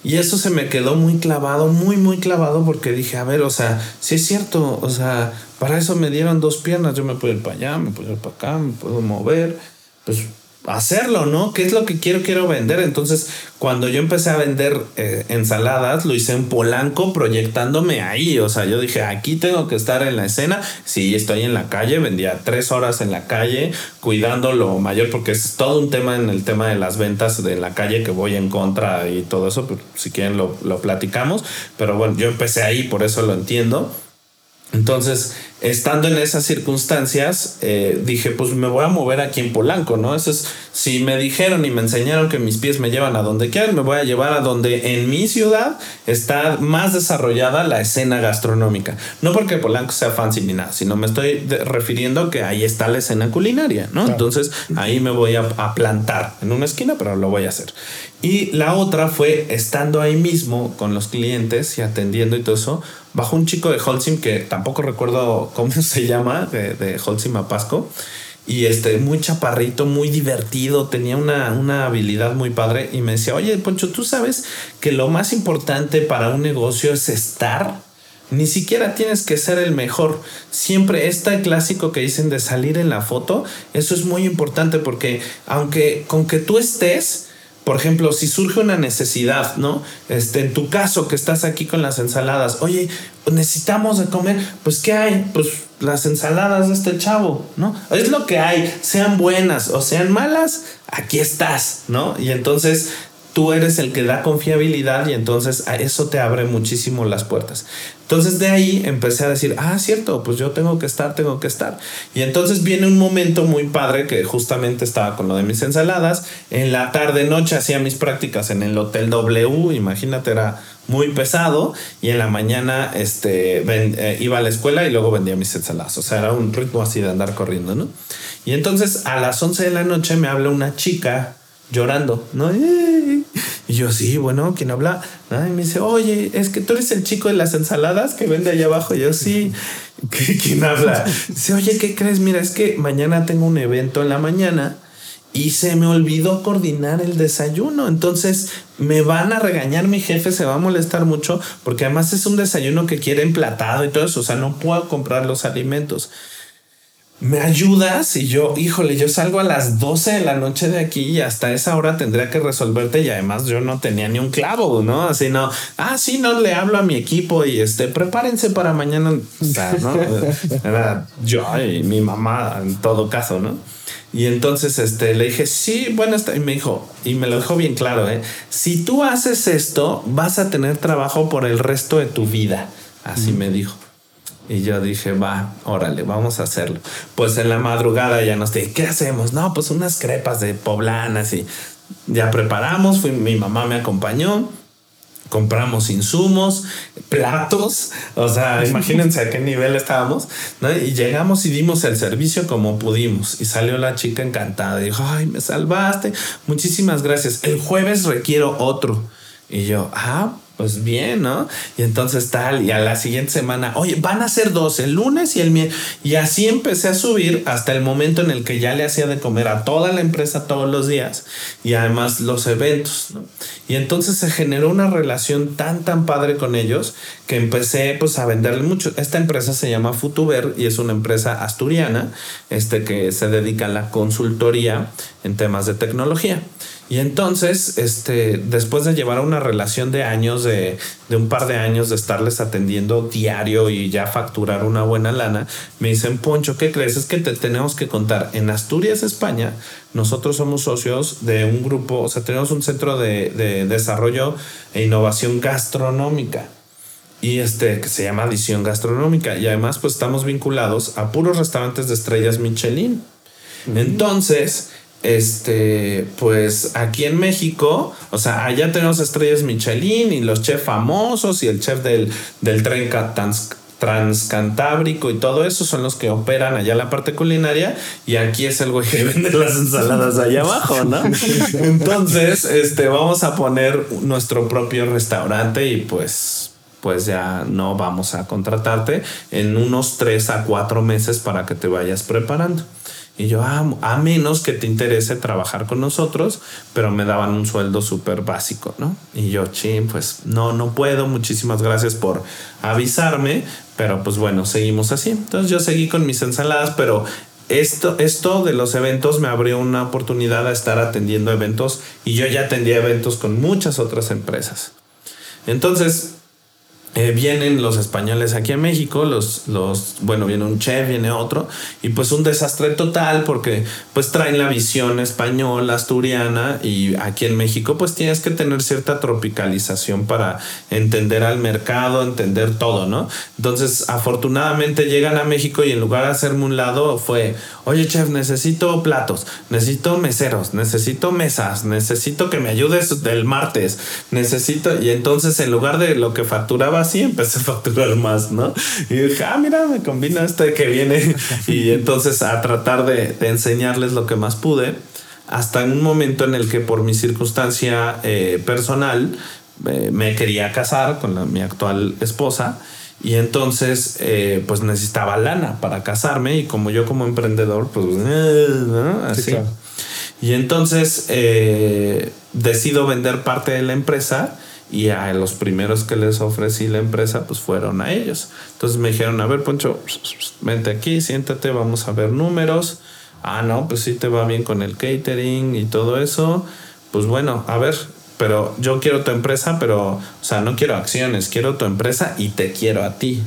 Y eso se me quedó muy clavado, muy, muy clavado, porque dije, a ver, o sea, si es cierto, o sea, para eso me dieron dos piernas, yo me puedo ir para allá, me puedo ir para acá, me puedo mover, pues hacerlo, ¿no? ¿Qué es lo que quiero? Quiero vender. Entonces, cuando yo empecé a vender eh, ensaladas, lo hice en Polanco proyectándome ahí. O sea, yo dije, aquí tengo que estar en la escena. Sí, estoy en la calle, vendía tres horas en la calle, cuidando lo mayor, porque es todo un tema en el tema de las ventas de la calle que voy en contra y todo eso. Pero si quieren lo, lo platicamos. Pero bueno, yo empecé ahí, por eso lo entiendo. Entonces, estando en esas circunstancias, eh, dije, pues me voy a mover aquí en Polanco, ¿no? Eso es, si me dijeron y me enseñaron que mis pies me llevan a donde quieran, me voy a llevar a donde en mi ciudad está más desarrollada la escena gastronómica. No porque Polanco sea fancy ni nada, sino me estoy refiriendo que ahí está la escena culinaria, ¿no? Entonces, ahí me voy a, a plantar en una esquina, pero lo voy a hacer. Y la otra fue estando ahí mismo con los clientes y atendiendo y todo eso, bajo un chico de Holcim que tampoco recuerdo cómo se llama, de, de Holcim a Pasco. Y este, muy chaparrito, muy divertido, tenía una, una habilidad muy padre. Y me decía, oye, Poncho, ¿tú sabes que lo más importante para un negocio es estar? Ni siquiera tienes que ser el mejor. Siempre este clásico que dicen de salir en la foto, eso es muy importante porque aunque con que tú estés, por ejemplo, si surge una necesidad, ¿no? Este, en tu caso que estás aquí con las ensaladas, oye, necesitamos de comer, pues ¿qué hay? Pues las ensaladas de este chavo, ¿no? Es lo que hay, sean buenas o sean malas, aquí estás, ¿no? Y entonces tú eres el que da confiabilidad y entonces a eso te abre muchísimo las puertas. Entonces de ahí empecé a decir, ah, cierto, pues yo tengo que estar, tengo que estar. Y entonces viene un momento muy padre que justamente estaba con lo de mis ensaladas. En la tarde noche hacía mis prácticas en el Hotel W, imagínate, era muy pesado y en la mañana este, eh, iba a la escuela y luego vendía mis ensaladas. O sea, era un ritmo así de andar corriendo, ¿no? Y entonces a las 11 de la noche me habla una chica llorando, ¿no? Y yo, sí, bueno, ¿quién habla? Y me dice, oye, es que tú eres el chico de las ensaladas que vende allá abajo. Yo, sí, ¿quién habla? Dice, oye, ¿qué crees? Mira, es que mañana tengo un evento en la mañana y se me olvidó coordinar el desayuno. Entonces me van a regañar, mi jefe se va a molestar mucho porque además es un desayuno que quiere emplatado y todo eso. O sea, no puedo comprar los alimentos. ¿Me ayudas? Y yo, híjole, yo salgo a las 12 de la noche de aquí y hasta esa hora tendría que resolverte y además yo no tenía ni un clavo, ¿no? Así no, ah, sí, no, le hablo a mi equipo y este, prepárense para mañana. O sea, ¿no? Era yo y mi mamá en todo caso, ¿no? Y entonces este, le dije, sí, bueno, está. Y me dijo, y me lo dejó bien claro, ¿eh? si tú haces esto, vas a tener trabajo por el resto de tu vida. Así me dijo. Y yo dije, va, órale, vamos a hacerlo. Pues en la madrugada ya nos dije, ¿qué hacemos? No, pues unas crepas de poblanas y ya preparamos. Fui, mi mamá me acompañó compramos insumos, platos, o sea, imagínense a qué nivel estábamos, ¿no? Y llegamos y dimos el servicio como pudimos. Y salió la chica encantada, dijo, ay, me salvaste, muchísimas gracias. El jueves requiero otro. Y yo, ah, pues bien, ¿no? Y entonces tal, y a la siguiente semana, oye, van a ser dos, el lunes y el miércoles. Y así empecé a subir hasta el momento en el que ya le hacía de comer a toda la empresa todos los días y además los eventos, ¿no? Y entonces se generó una relación tan, tan padre con ellos que empecé pues a venderle mucho. Esta empresa se llama Futuber y es una empresa asturiana, este que se dedica a la consultoría en temas de tecnología. Y entonces, este, después de llevar una relación de años, de, un par de años de estarles atendiendo diario y ya facturar una buena lana, me dicen, Poncho, ¿qué crees? Es que te tenemos que contar. En Asturias, España, nosotros somos socios de un grupo, o sea, tenemos un centro de, de desarrollo e innovación gastronómica y este que se llama Adición Gastronómica y además pues estamos vinculados a puros restaurantes de estrellas Michelin. Entonces, este, pues aquí en México, o sea, allá tenemos estrellas Michelin y los chefs famosos y el chef del, del tren transcantábrico y todo eso son los que operan allá la parte culinaria y aquí es el güey que vende las ensaladas allá abajo, ¿no? Entonces, este, vamos a poner nuestro propio restaurante y pues pues ya no vamos a contratarte en unos tres a cuatro meses para que te vayas preparando. Y yo, ah, a menos que te interese trabajar con nosotros, pero me daban un sueldo súper básico, ¿no? Y yo, ching, pues no, no puedo, muchísimas gracias por avisarme, pero pues bueno, seguimos así. Entonces yo seguí con mis ensaladas, pero esto, esto de los eventos me abrió una oportunidad a estar atendiendo eventos y yo ya atendía eventos con muchas otras empresas. Entonces, eh, vienen los españoles aquí a México, los, los, bueno, viene un chef, viene otro, y pues un desastre total porque pues traen la visión española, asturiana, y aquí en México pues tienes que tener cierta tropicalización para entender al mercado, entender todo, ¿no? Entonces, afortunadamente llegan a México y en lugar de hacerme un lado fue, oye chef, necesito platos, necesito meseros, necesito mesas, necesito que me ayudes del martes, necesito, y entonces en lugar de lo que facturaba, así, empecé a facturar más, ¿no? Y dije, ah, mira, me combina este que viene. y entonces a tratar de, enseñarles lo que más pude, hasta en un momento en el que por mi circunstancia eh, personal eh, me quería casar con mi actual esposa. Y entonces, eh, pues necesitaba lana para casarme y como yo como emprendedor, pues, Así. Y entonces decido vender parte de la empresa y a los primeros que les ofrecí la empresa pues fueron a ellos. Entonces me dijeron, a ver Poncho, vente aquí, siéntate, vamos a ver números. Ah, no, pues sí te va bien con el catering y todo eso. Pues bueno, a ver, pero yo quiero tu empresa, pero, o sea, no quiero acciones, quiero tu empresa y te quiero a ti.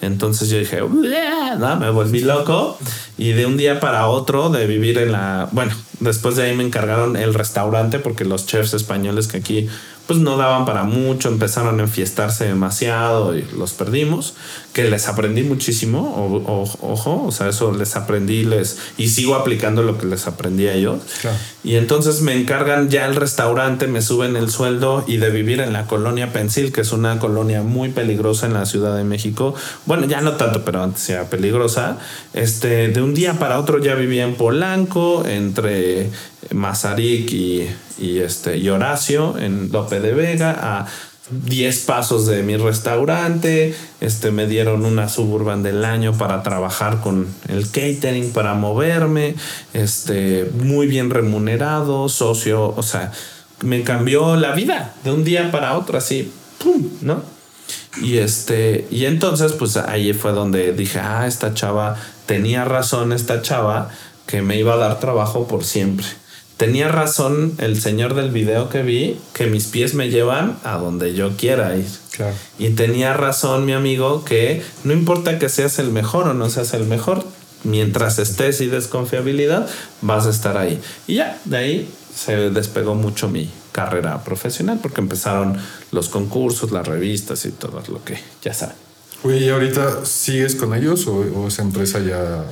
Entonces yo dije, me volví loco y de un día para otro de vivir en la, bueno, Después de ahí me encargaron el restaurante porque los chefs españoles que aquí pues no daban para mucho, empezaron a enfiestarse demasiado y los perdimos, que les aprendí muchísimo, o, ojo, o sea, eso les aprendí les, y sigo aplicando lo que les aprendí a ellos. Y entonces me encargan ya el restaurante, me suben el sueldo y de vivir en la colonia Pensil, que es una colonia muy peligrosa en la Ciudad de México. Bueno, ya no tanto, pero antes era peligrosa. Este, de un día para otro ya vivía en Polanco, entre Mazarik y, y, este, y Horacio en Lope de Vega, a 10 pasos de mi restaurante. Este, me dieron una suburban del año para trabajar con el catering, para moverme. Este, muy bien remunerado, socio, o sea, me cambió la vida de un día para otro, así, ¡pum! ¿no? Y este, y entonces, pues ahí fue donde dije, ah, esta chava tenía razón, esta chava que me iba a dar trabajo por siempre tenía razón el señor del video que vi, que mis pies me llevan a donde yo quiera ir. Y tenía razón mi amigo que no importa que seas el mejor o no seas el mejor, mientras estés y des confiabilidad, vas a estar ahí. Y ya, de ahí se despegó mucho mi carrera profesional porque empezaron los concursos, las revistas y todo lo que ya saben. Oye, ¿y ahorita sigues con ellos o, o esa empresa ya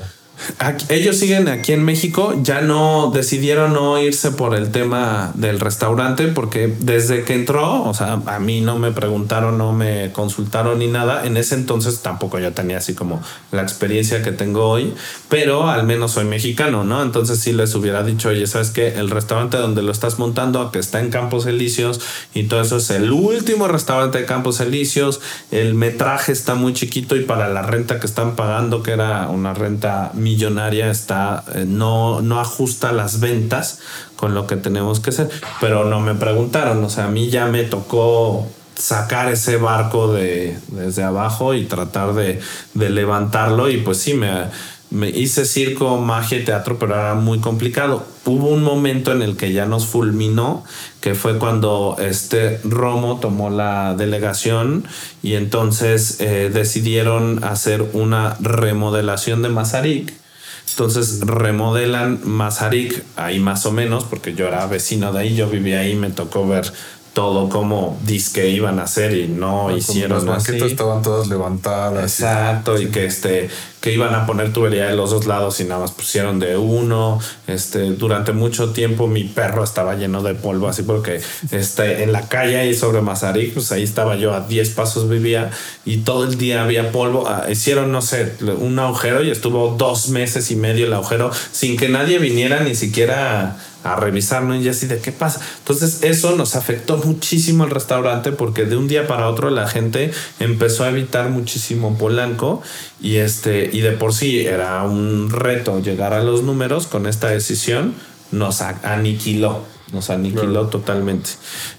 ellos siguen aquí en México, ya no decidieron no irse por el tema del restaurante porque desde que entró, o sea, a mí no me preguntaron, no me consultaron ni nada, en ese entonces tampoco yo tenía así como la experiencia que tengo hoy, pero al menos soy mexicano, ¿no? Entonces sí les hubiera dicho, oye, ¿sabes qué? El restaurante donde lo estás montando, que está en Campos Elíseos y todo eso es el último restaurante de Campos Elíseos, el metraje está muy chiquito y para la renta que están pagando, que era una renta millonaria está, eh, no, no ajusta las ventas con lo que tenemos que hacer. Pero no me preguntaron, o sea, a mí ya me tocó sacar ese barco de, desde abajo y tratar de, de levantarlo y pues sí, me, me hice circo, magia y teatro, pero era muy complicado. Hubo un momento en el que ya nos fulminó, que fue cuando este Romo tomó la delegación y entonces eh, decidieron hacer una remodelación de Mazarik entonces remodelan Mazarik ahí más o menos, porque yo era vecino de ahí, yo vivía ahí, me tocó ver todo como disque iban a hacer y no hicieron las banquetas estaban todas levantadas. Exacto, y, que este que iban a poner tubería de los dos lados y nada más pusieron de uno. Este, durante mucho tiempo mi perro estaba lleno de polvo, así porque este, en la calle ahí sobre Mazarik, pues ahí estaba yo a 10 pasos vivía y todo el día había polvo. Ah, hicieron, no sé, un agujero y estuvo dos meses y medio el agujero sin que nadie viniera ni siquiera a revisarlo y así de qué pasa. Entonces eso nos afectó muchísimo el restaurante porque de un día para otro la gente empezó a evitar muchísimo Polanco y este y de por sí era un reto llegar a los números con esta decisión nos aniquiló, nos aniquiló totalmente.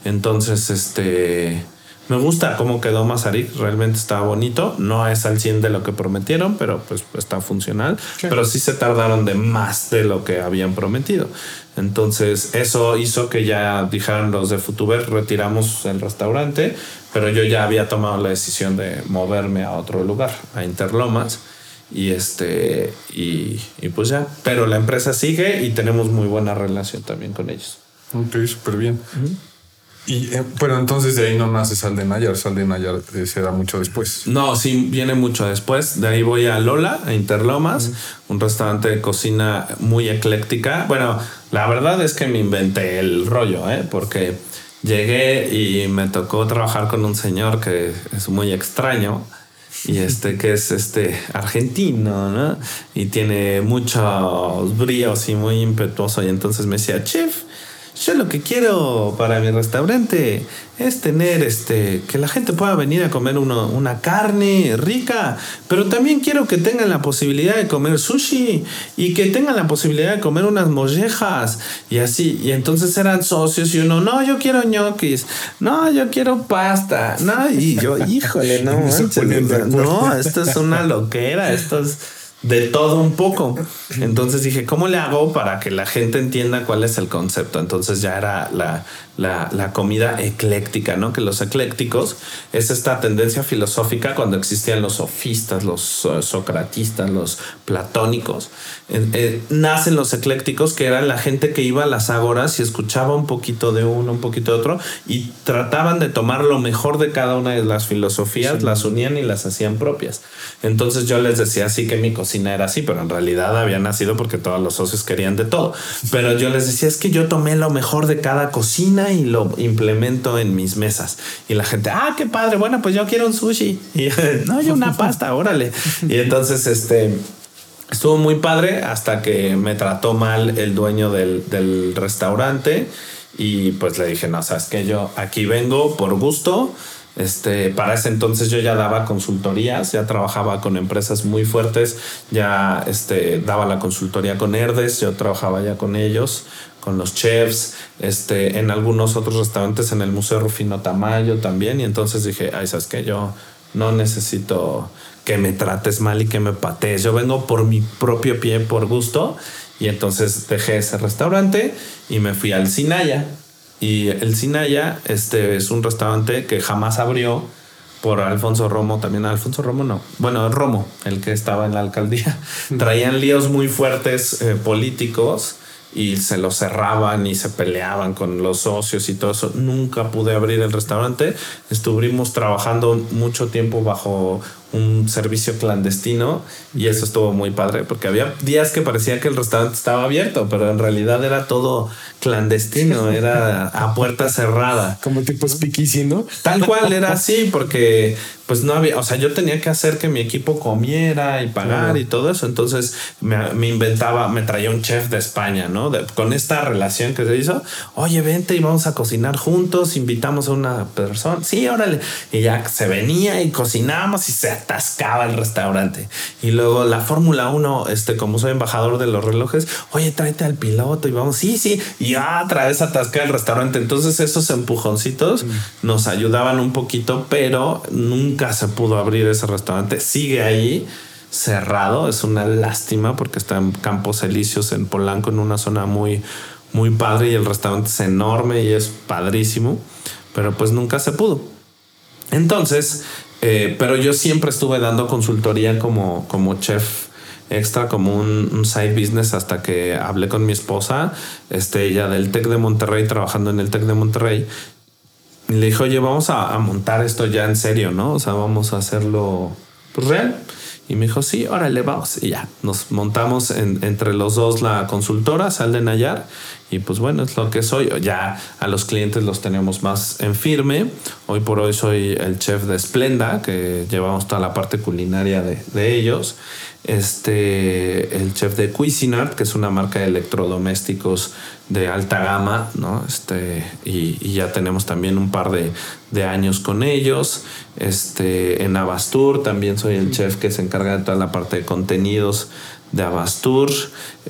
Entonces este me gusta cómo quedó Mazarik, realmente está bonito. No es al 100 de lo que prometieron, pero pues está funcional. Pero sí se tardaron de más de lo que habían prometido. Entonces, eso hizo que ya dijeron los de Futuber, retiramos el restaurante, pero yo ya había tomado la decisión de moverme a otro lugar, a Interlomas. Y este, y, pues ya. Pero la empresa sigue y tenemos muy buena relación también con ellos. Ok, súper bien. Y, eh, pero entonces de ahí no nace Sal de Nayar, Sal de Nayar eh, se da mucho después. No, sí, viene mucho después. De ahí voy a Lola, a Interlomas, un restaurante de cocina muy ecléctica. Bueno, la verdad es que me inventé el rollo, ¿eh? porque llegué y me tocó trabajar con un señor que es muy extraño y este que es este argentino, ¿no? Y tiene muchos bríos y muy impetuoso y entonces me decía, "Chef, yo lo que quiero para mi restaurante es tener este que la gente pueda venir a comer una carne rica, pero también quiero que tengan la posibilidad de comer sushi y que tengan la posibilidad de comer unas mollejas y así. Y entonces eran socios y uno, no, yo quiero ñoquis, no, yo quiero pasta, no, y yo, híjole, no, no, esto es una loquera, esto es de todo un poco. Entonces dije, ¿cómo le hago para que la gente entienda cuál es el concepto? Entonces ya era la, la, la, comida ecléctica, ¿no? Que los eclécticos es esta tendencia filosófica cuando existían los sofistas, los uh, socratistas, los platónicos. Eh, eh, nacen los eclécticos, que eran la gente que iba a las agoras y escuchaba un poquito de uno, un poquito de otro, y trataban de tomar lo mejor de cada una de las filosofías, las unían y las hacían propias. Entonces yo les decía así que mi cocina era así, pero en realidad había nacido porque todos los socios querían de todo. Pero yo les decía, es que yo tomé lo mejor de cada cocina y lo implemento en mis mesas. Y la gente, ah, qué padre, bueno, pues yo quiero un sushi. Y no, yo una pasta, órale. Y entonces, este, estuvo muy padre hasta que me trató mal el dueño del, restaurante. Y pues le dije, no, sabes que yo aquí vengo por gusto este, para ese entonces yo ya daba consultorías, ya trabajaba con empresas muy fuertes, ya este, daba la consultoría con Herdes, yo trabajaba ya con ellos, con los chefs, este, en algunos otros restaurantes, en el Museo Rufino Tamayo también, y entonces dije, ay, ¿sabes qué? Yo no necesito que me trates mal y que me patees, yo vengo por mi propio pie, por gusto, y entonces dejé ese restaurante y me fui al Sinaya y el Sinaya este, es un restaurante que jamás abrió por Alfonso Romo, también Alfonso Romo no, bueno, Romo, el que estaba en la alcaldía. Traían líos muy fuertes eh, políticos y se lo cerraban y se peleaban con los socios y todo eso. Nunca pude abrir el restaurante. Estuvimos trabajando mucho tiempo bajo un servicio clandestino y eso estuvo muy padre porque había días que parecía que el restaurante estaba abierto, pero en realidad era todo clandestino, era a puerta cerrada. Como tipo speakeasy, ¿no? Tal cual era así porque pues no había, o sea, yo tenía que hacer que mi equipo comiera y pagar y todo eso. Entonces me, inventaba, me traía un chef de España, ¿no? con esta relación que se hizo, oye, vente y vamos a cocinar juntos, invitamos a una persona. Sí, órale. Y ya se venía y cocinamos y se atascaba el restaurante. Y luego la Fórmula 1, este, como soy embajador de los relojes, oye, tráete al piloto y vamos, sí, sí. Y ya otra vez atasca el restaurante. Entonces esos empujoncitos mm. nos ayudaban un poquito, pero nunca nunca se pudo abrir ese restaurante. Sigue ahí cerrado. Es una lástima porque está en Campos Elíseos, en Polanco, en una zona muy, muy padre y el restaurante es enorme y es padrísimo. Pero pues nunca se pudo. Entonces, eh, pero yo siempre estuve dando consultoría como, como chef extra como un, side business hasta que hablé con mi esposa, este, ella del TEC de Monterrey, trabajando en el TEC de Monterrey, le dijo, oye, vamos a, montar esto ya en serio, ¿no? O sea, vamos a hacerlo pues, real. Y me dijo, sí, órale, vamos. Y ya, nos montamos entre los dos la consultora, Sal de Nayar. Y pues bueno, es lo que soy. Ya a los clientes los tenemos más en firme. Hoy por hoy soy el chef de Splenda, que llevamos toda la parte culinaria de, de ellos este, el chef de Cuisinart, que es una marca de electrodomésticos de alta gama, ¿no? Este, y, ya tenemos también un par de, años con ellos. Este, en Abastur también soy el chef que se encarga de toda la parte de contenidos de Abastur.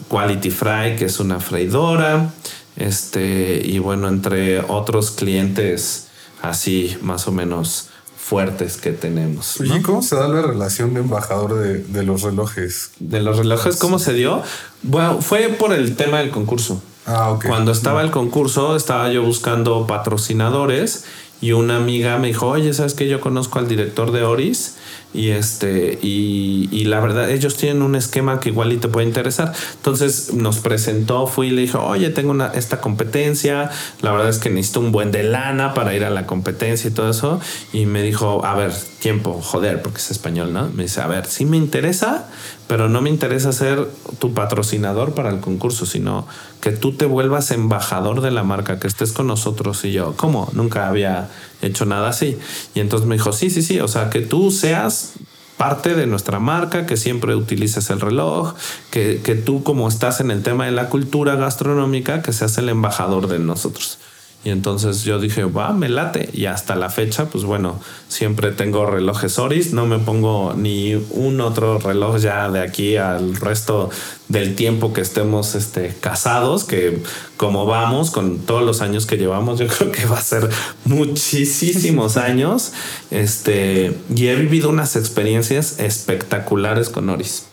Quality Fry, que es una freidora. Este, y bueno, entre otros clientes así más o menos fuertes que tenemos. ¿Y cómo se da la relación de embajador de, los relojes? De los relojes, ¿cómo se dio? Bueno, fue por el tema del concurso. Ah, ok. Cuando estaba el concurso, estaba yo buscando patrocinadores y una amiga me dijo, oye, ¿sabes que yo conozco al director de Oris? Y este, y, la verdad, ellos tienen un esquema que igual y te puede interesar. Entonces nos presentó, fui y le dijo, oye, tengo una, esta competencia. La verdad es que necesito un buen de lana para ir a la competencia y todo eso. Y me dijo, a ver, tiempo, joder, porque es español, ¿no? Me dice, a ver, sí me interesa, pero no me interesa ser tu patrocinador para el concurso, sino que tú te vuelvas embajador de la marca, que estés con nosotros. Y yo, ¿cómo? Nunca había hecho nada así. Y entonces me dijo, sí, sí, sí, o sea, que tú seas parte de nuestra marca, que siempre utilices el reloj, que, que tú como estás en el tema de la cultura gastronómica, que seas el embajador de nosotros. Y entonces yo dije, va, me late. Y hasta la fecha, pues bueno, siempre tengo relojes Oris. No me pongo ni un otro reloj ya de aquí al resto del tiempo que estemos este, casados, que como vamos, con todos los años que llevamos, yo creo que va a ser muchísimos años. Este, y he vivido unas experiencias espectaculares con Oris.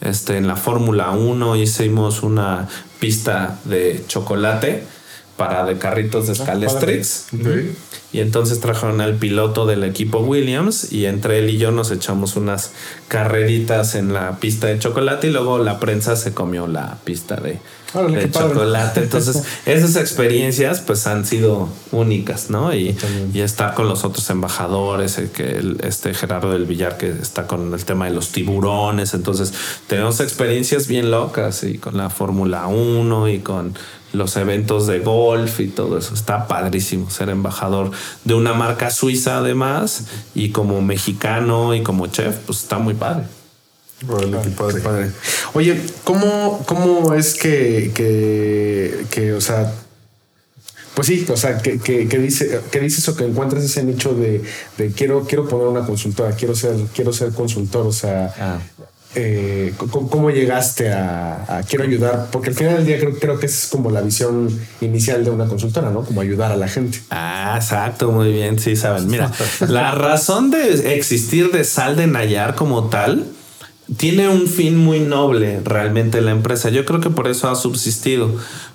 Este, en la Fórmula 1 hicimos una pista de chocolate para de carritos de Ah, Scalestrix. Ok. Y entonces trajeron al piloto del equipo Williams y entre él y yo nos echamos unas carreritas en la pista de chocolate y luego la prensa se comió la pista de, Órale, de qué padre. chocolate. Entonces esas experiencias pues han sido únicas, ¿no? Y, y estar con los otros embajadores, el que el- este Gerardo del Villar que está con el tema de los tiburones. Entonces tenemos experiencias bien locas y con la Fórmula 1 y con los eventos de golf y todo eso. Está padrísimo ser embajador de una marca suiza además y como mexicano y como chef, pues está muy padre. Órale, qué padre. Padre. Oye, ¿cómo, cómo es que, que, que, o sea, pues sí, o sea, que, que, que dice, que dices o que encuentras ese nicho de, de quiero, quiero poner una consultora, quiero ser, quiero ser consultor, o sea, Ah. Eh, ¿cómo, llegaste a, a quiero ayudar? Porque al final del día creo, creo que es como la visión inicial de una consultora, ¿no? Como ayudar a la gente. Ah, exacto, muy bien, sí saben. Mira, la razón de existir de Sal de Nayar como tal tiene un fin muy noble realmente la empresa. Yo creo que por eso ha subsistido.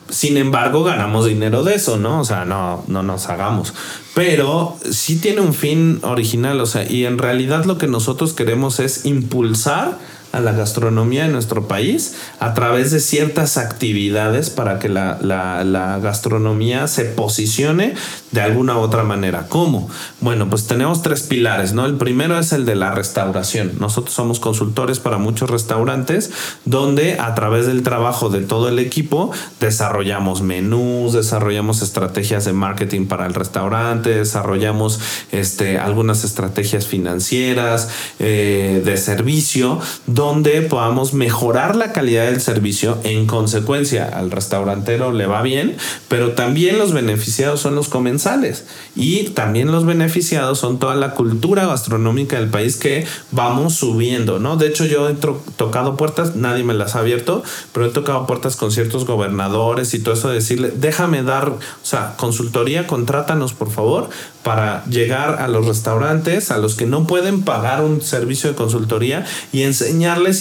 Sin embargo, ganamos dinero de eso, ¿no? O sea, no, no nos hagamos. Pero sí tiene un fin original, o sea, y en realidad lo que nosotros queremos es impulsar a la gastronomía de nuestro país a través de ciertas actividades para que la, la- la gastronomía se posicione de alguna u otra manera. ¿Cómo? Bueno, pues tenemos tres pilares, ¿no? El primero es el de la restauración. Nosotros somos consultores para muchos restaurantes donde a través del trabajo de todo el equipo desarrollamos menús, desarrollamos estrategias de marketing para el restaurante, desarrollamos este, algunas estrategias financieras, eh, de servicio, donde podamos mejorar la calidad del servicio. En consecuencia, al restaurantero le va bien, pero también los beneficiados son los comensales y también los beneficiados son toda la cultura gastronómica del país que vamos subiendo, ¿no? De hecho, yo he tocado puertas, nadie me las ha abierto, pero he tocado puertas con ciertos gobernadores y todo eso, de decirle, déjame dar, o sea, consultoría, contrátanos por favor para llegar a los restaurantes, a los que no pueden pagar un servicio de consultoría y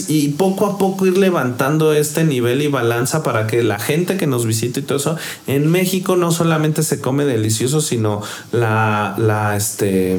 y poco a poco ir levantando este nivel y balanza para que la gente que nos visite y todo eso, en México no solamente se come delicioso, sino la, la, este,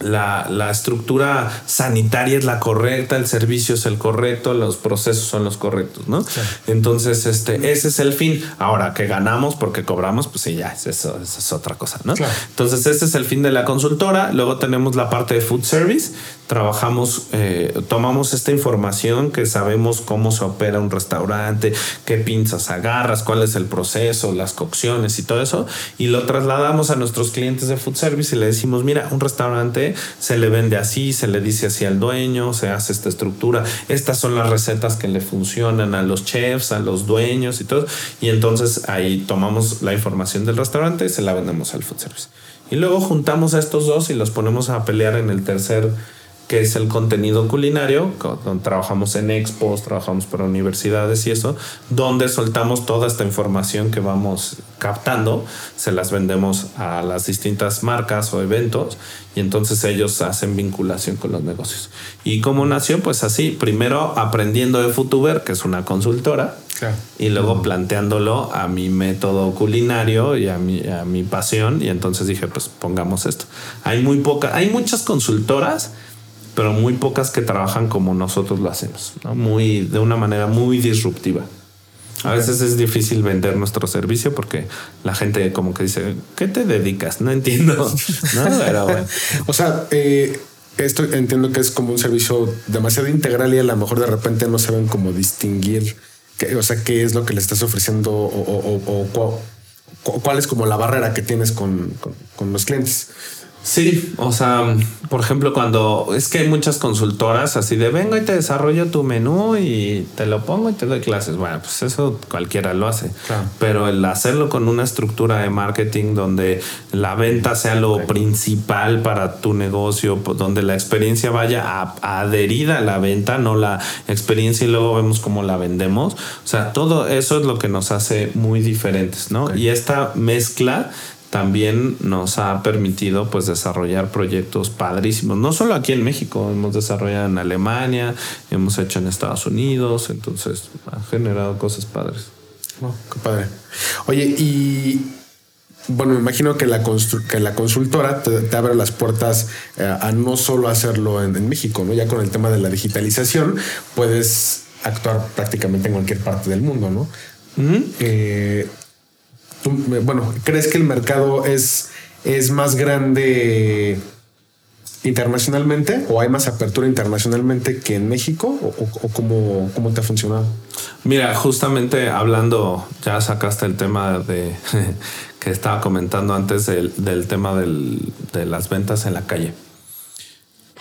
la, la estructura sanitaria es la correcta, el servicio es el correcto, los procesos son los correctos, ¿no? Entonces, este, ese es el fin. Ahora que ganamos porque cobramos, pues sí, ya, eso, eso es otra cosa, ¿no? Claro. Entonces, este es el fin de la consultora. Luego tenemos la parte de food service. Trabajamos, eh, tomamos esta información que sabemos cómo se opera un restaurante, qué pinzas agarras, cuál es el proceso, las cocciones y todo eso, y lo trasladamos a nuestros clientes de food service y le decimos, mira, un restaurante se le vende así, se le dice así al dueño, se hace esta estructura, estas son las recetas que le funcionan a los chefs, a los dueños y todo, y entonces ahí tomamos la información del restaurante y se la vendemos al food service. Y luego juntamos a estos dos y los ponemos a pelear en el tercer que es el contenido culinario, donde trabajamos en expos, trabajamos para universidades y eso, donde soltamos toda esta información que vamos captando, se las vendemos a las distintas marcas o eventos y entonces ellos hacen vinculación con los negocios. ¿Y cómo nació? Pues así, primero aprendiendo de Futuber, que es una consultora, Claro. y luego planteándolo a mi método culinario y a mi, a mi pasión. Y entonces dije, pues pongamos esto. Hay muy pocas, hay muchas consultoras, pero muy pocas que trabajan como nosotros lo hacemos, ¿no? Muy, de una manera muy disruptiva. A veces es difícil vender nuestro servicio porque la gente como que dice, ¿qué te dedicas? No entiendo. ¿No? Pero bueno. O sea, eh, esto entiendo que es como un servicio demasiado integral y a lo mejor de repente no saben cómo distinguir, qué, o sea, qué es lo que le estás ofreciendo o, o- o- o cua- cu- cuál es como la barrera que tienes con, con- con los clientes. Sí, o sea, por ejemplo, cuando es que hay muchas consultoras así de vengo y te desarrollo tu menú y te lo pongo y te doy clases. Bueno, pues eso cualquiera lo hace. Claro. Pero el hacerlo con una estructura de marketing donde la venta sea lo principal para tu negocio, pues, donde la experiencia vaya a- adherida a la venta, no la experiencia y luego vemos cómo la vendemos. O sea, todo eso es lo que nos hace muy diferentes, ¿no? Y esta mezcla también nos ha permitido pues desarrollar proyectos padrísimos, no solo aquí en México, hemos desarrollado en Alemania, hemos hecho en Estados Unidos, entonces ha generado cosas padres. No, qué padre. Oye, y bueno, me imagino que la, que la consultora te, abre las puertas eh, a no solo hacerlo en, México, ¿no? Ya con el tema de la digitalización puedes actuar prácticamente en cualquier parte del mundo, ¿no? Eh, bueno, ¿crees que el mercado es, es más grande internacionalmente o hay más apertura internacionalmente que en México o, cómo, cómo, te ha funcionado? Mira, justamente hablando, ya sacaste el tema de que estaba comentando antes del, tema de las ventas en la calle,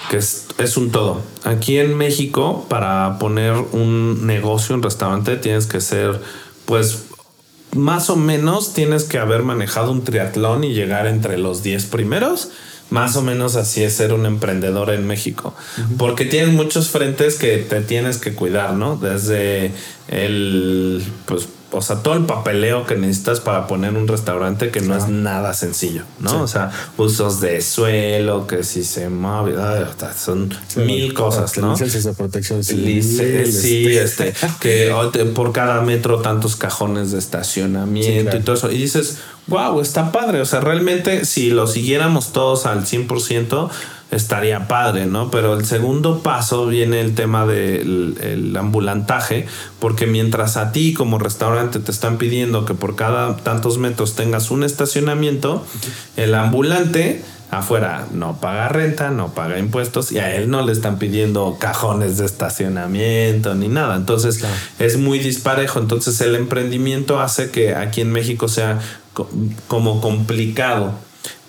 que es, es un todo. Aquí en México, para poner un negocio, un restaurante, tienes que ser, pues, más o menos tienes que haber manejado un triatlón y llegar entre los 10 primeros más o menos así es ser un emprendedor en México. Porque tienes muchos frentes que te tienes que cuidar, ¿no? Desde el, pues, o sea, todo el papeleo que necesitas para poner un restaurante que no es nada sencillo, ¿no? O sea, usos de suelo, que si se mueve, son mil cosas, ¿no? Licencias de protección civil. sí, este, este que por cada metro tantos cajones de estacionamiento y todo eso. Y dices, wow, está padre. O sea, realmente si lo siguiéramos todos al 100%, estaría padre, ¿no? Pero el segundo paso viene el tema del ambulantaje, porque mientras a ti como restaurante te están pidiendo que por cada tantos metros tengas un estacionamiento, el ambulante afuera no paga renta, no paga impuestos y a él no le están pidiendo cajones de estacionamiento ni nada. Entonces es muy disparejo. Entonces el emprendimiento hace que aquí en México sea como complicado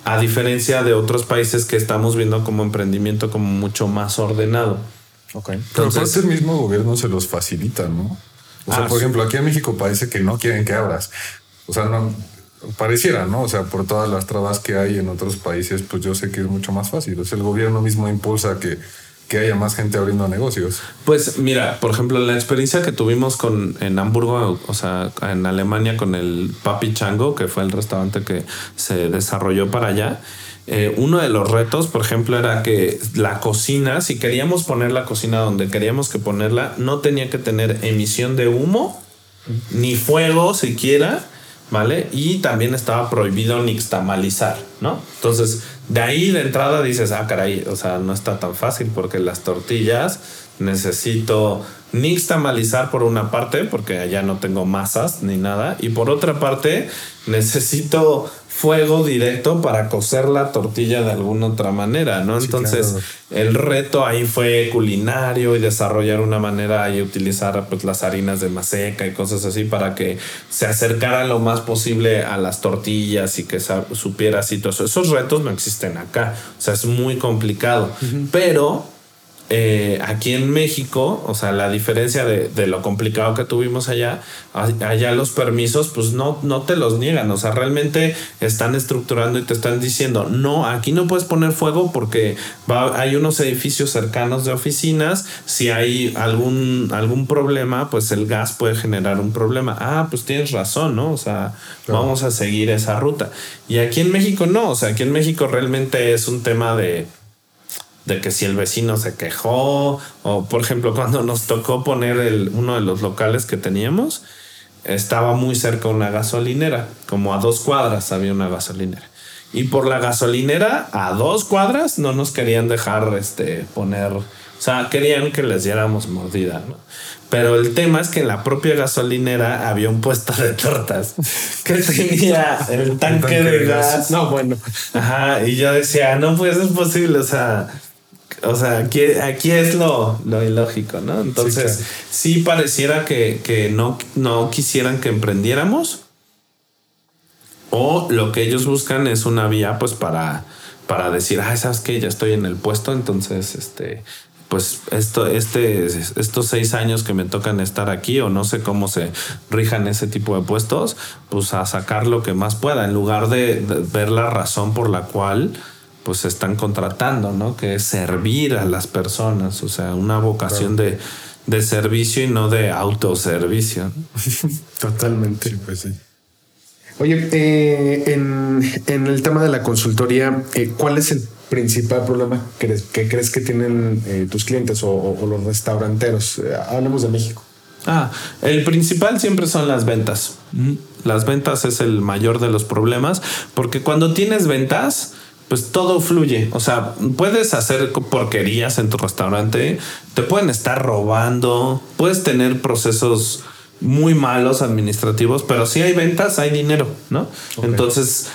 a diferencia de otros países que estamos viendo como emprendimiento como mucho más ordenado. Ok. Pero Entonces, el mismo gobierno se los facilita, ¿no? O sea, ah, por ejemplo, aquí en México parece que no quieren que abras. O sea, no pareciera, ¿no? O sea, por todas las trabas que hay en otros países, pues yo sé que es mucho más fácil. O sea, el gobierno mismo impulsa que que haya más gente abriendo negocios. Pues mira, por ejemplo, la experiencia que tuvimos con en Hamburgo, o sea, en Alemania con el Papi Chango, que fue el restaurante que se desarrolló para allá. Eh, uno de los retos, por ejemplo, era que la cocina, si queríamos poner la cocina donde queríamos que ponerla, no tenía que tener emisión de humo, ni fuego siquiera, ¿vale? Y también estaba prohibido nixtamalizar, ¿no? Entonces, de ahí de entrada dices, ah, caray, o sea, no está tan fácil porque las tortillas necesito nixtamalizar por una parte, porque allá no tengo masas ni nada, y por otra parte necesito fuego directo para cocer la tortilla de alguna otra manera, ¿no? Entonces, el reto ahí fue culinario y desarrollar una manera y utilizar pues las harinas de maseca y cosas así para que se acercara lo más posible a las tortillas y que supiera así todo eso. Esos retos no existen acá, o sea, es muy complicado, pero eh, aquí en México, o sea, la diferencia de, lo complicado que tuvimos allá, allá los permisos, pues no, no te los niegan, o sea, realmente están estructurando y te están diciendo, no, aquí no puedes poner fuego porque hay unos edificios cercanos de oficinas, si hay algún, algún problema, pues el gas puede generar un problema. Ah, pues tienes razón, ¿no? O sea, vamos a seguir esa ruta. Y aquí en México no, o sea, aquí en México realmente es un tema de de que si el vecino se quejó o por ejemplo cuando nos tocó poner el, uno de los locales que teníamos estaba muy cerca una gasolinera como a dos cuadras había una gasolinera y por la gasolinera a dos cuadras no nos querían dejar este poner o sea querían que les diéramos mordida ¿no? Pero el tema es que en la propia gasolinera había un puesto de tortas que tenía el tanque, de gas. No, bueno. Ajá. Y yo decía, no puede ser posible. O sea, o sea, aquí, aquí es lo, lo ilógico, ¿no? Entonces, sí, pareciera que, no, no quisieran que emprendiéramos. O lo que ellos buscan es una vía, pues, para, para decir, ah, sabes que ya estoy en el puesto, entonces, este, pues esto, este, estos seis años que me tocan estar aquí, o no sé cómo se rijan ese tipo de puestos, pues a sacar lo que más pueda, en lugar de ver la razón por la cual pues se están contratando, ¿no? Que es servir a las personas, o sea, una vocación de, servicio y no de autoservicio. Totalmente. pues sí. Oye, eh, en, el tema de la consultoría, eh, ¿cuál es el principal problema que, crees que tienen eh, tus clientes o, los restauranteros? hablemos de México. Ah, el principal siempre son las ventas. Las ventas es el mayor de los problemas porque cuando tienes ventas, pues todo fluye. O sea, puedes hacer porquerías en tu restaurante, te pueden estar robando, puedes tener procesos muy malos administrativos, pero si hay ventas, hay dinero, ¿no? Entonces,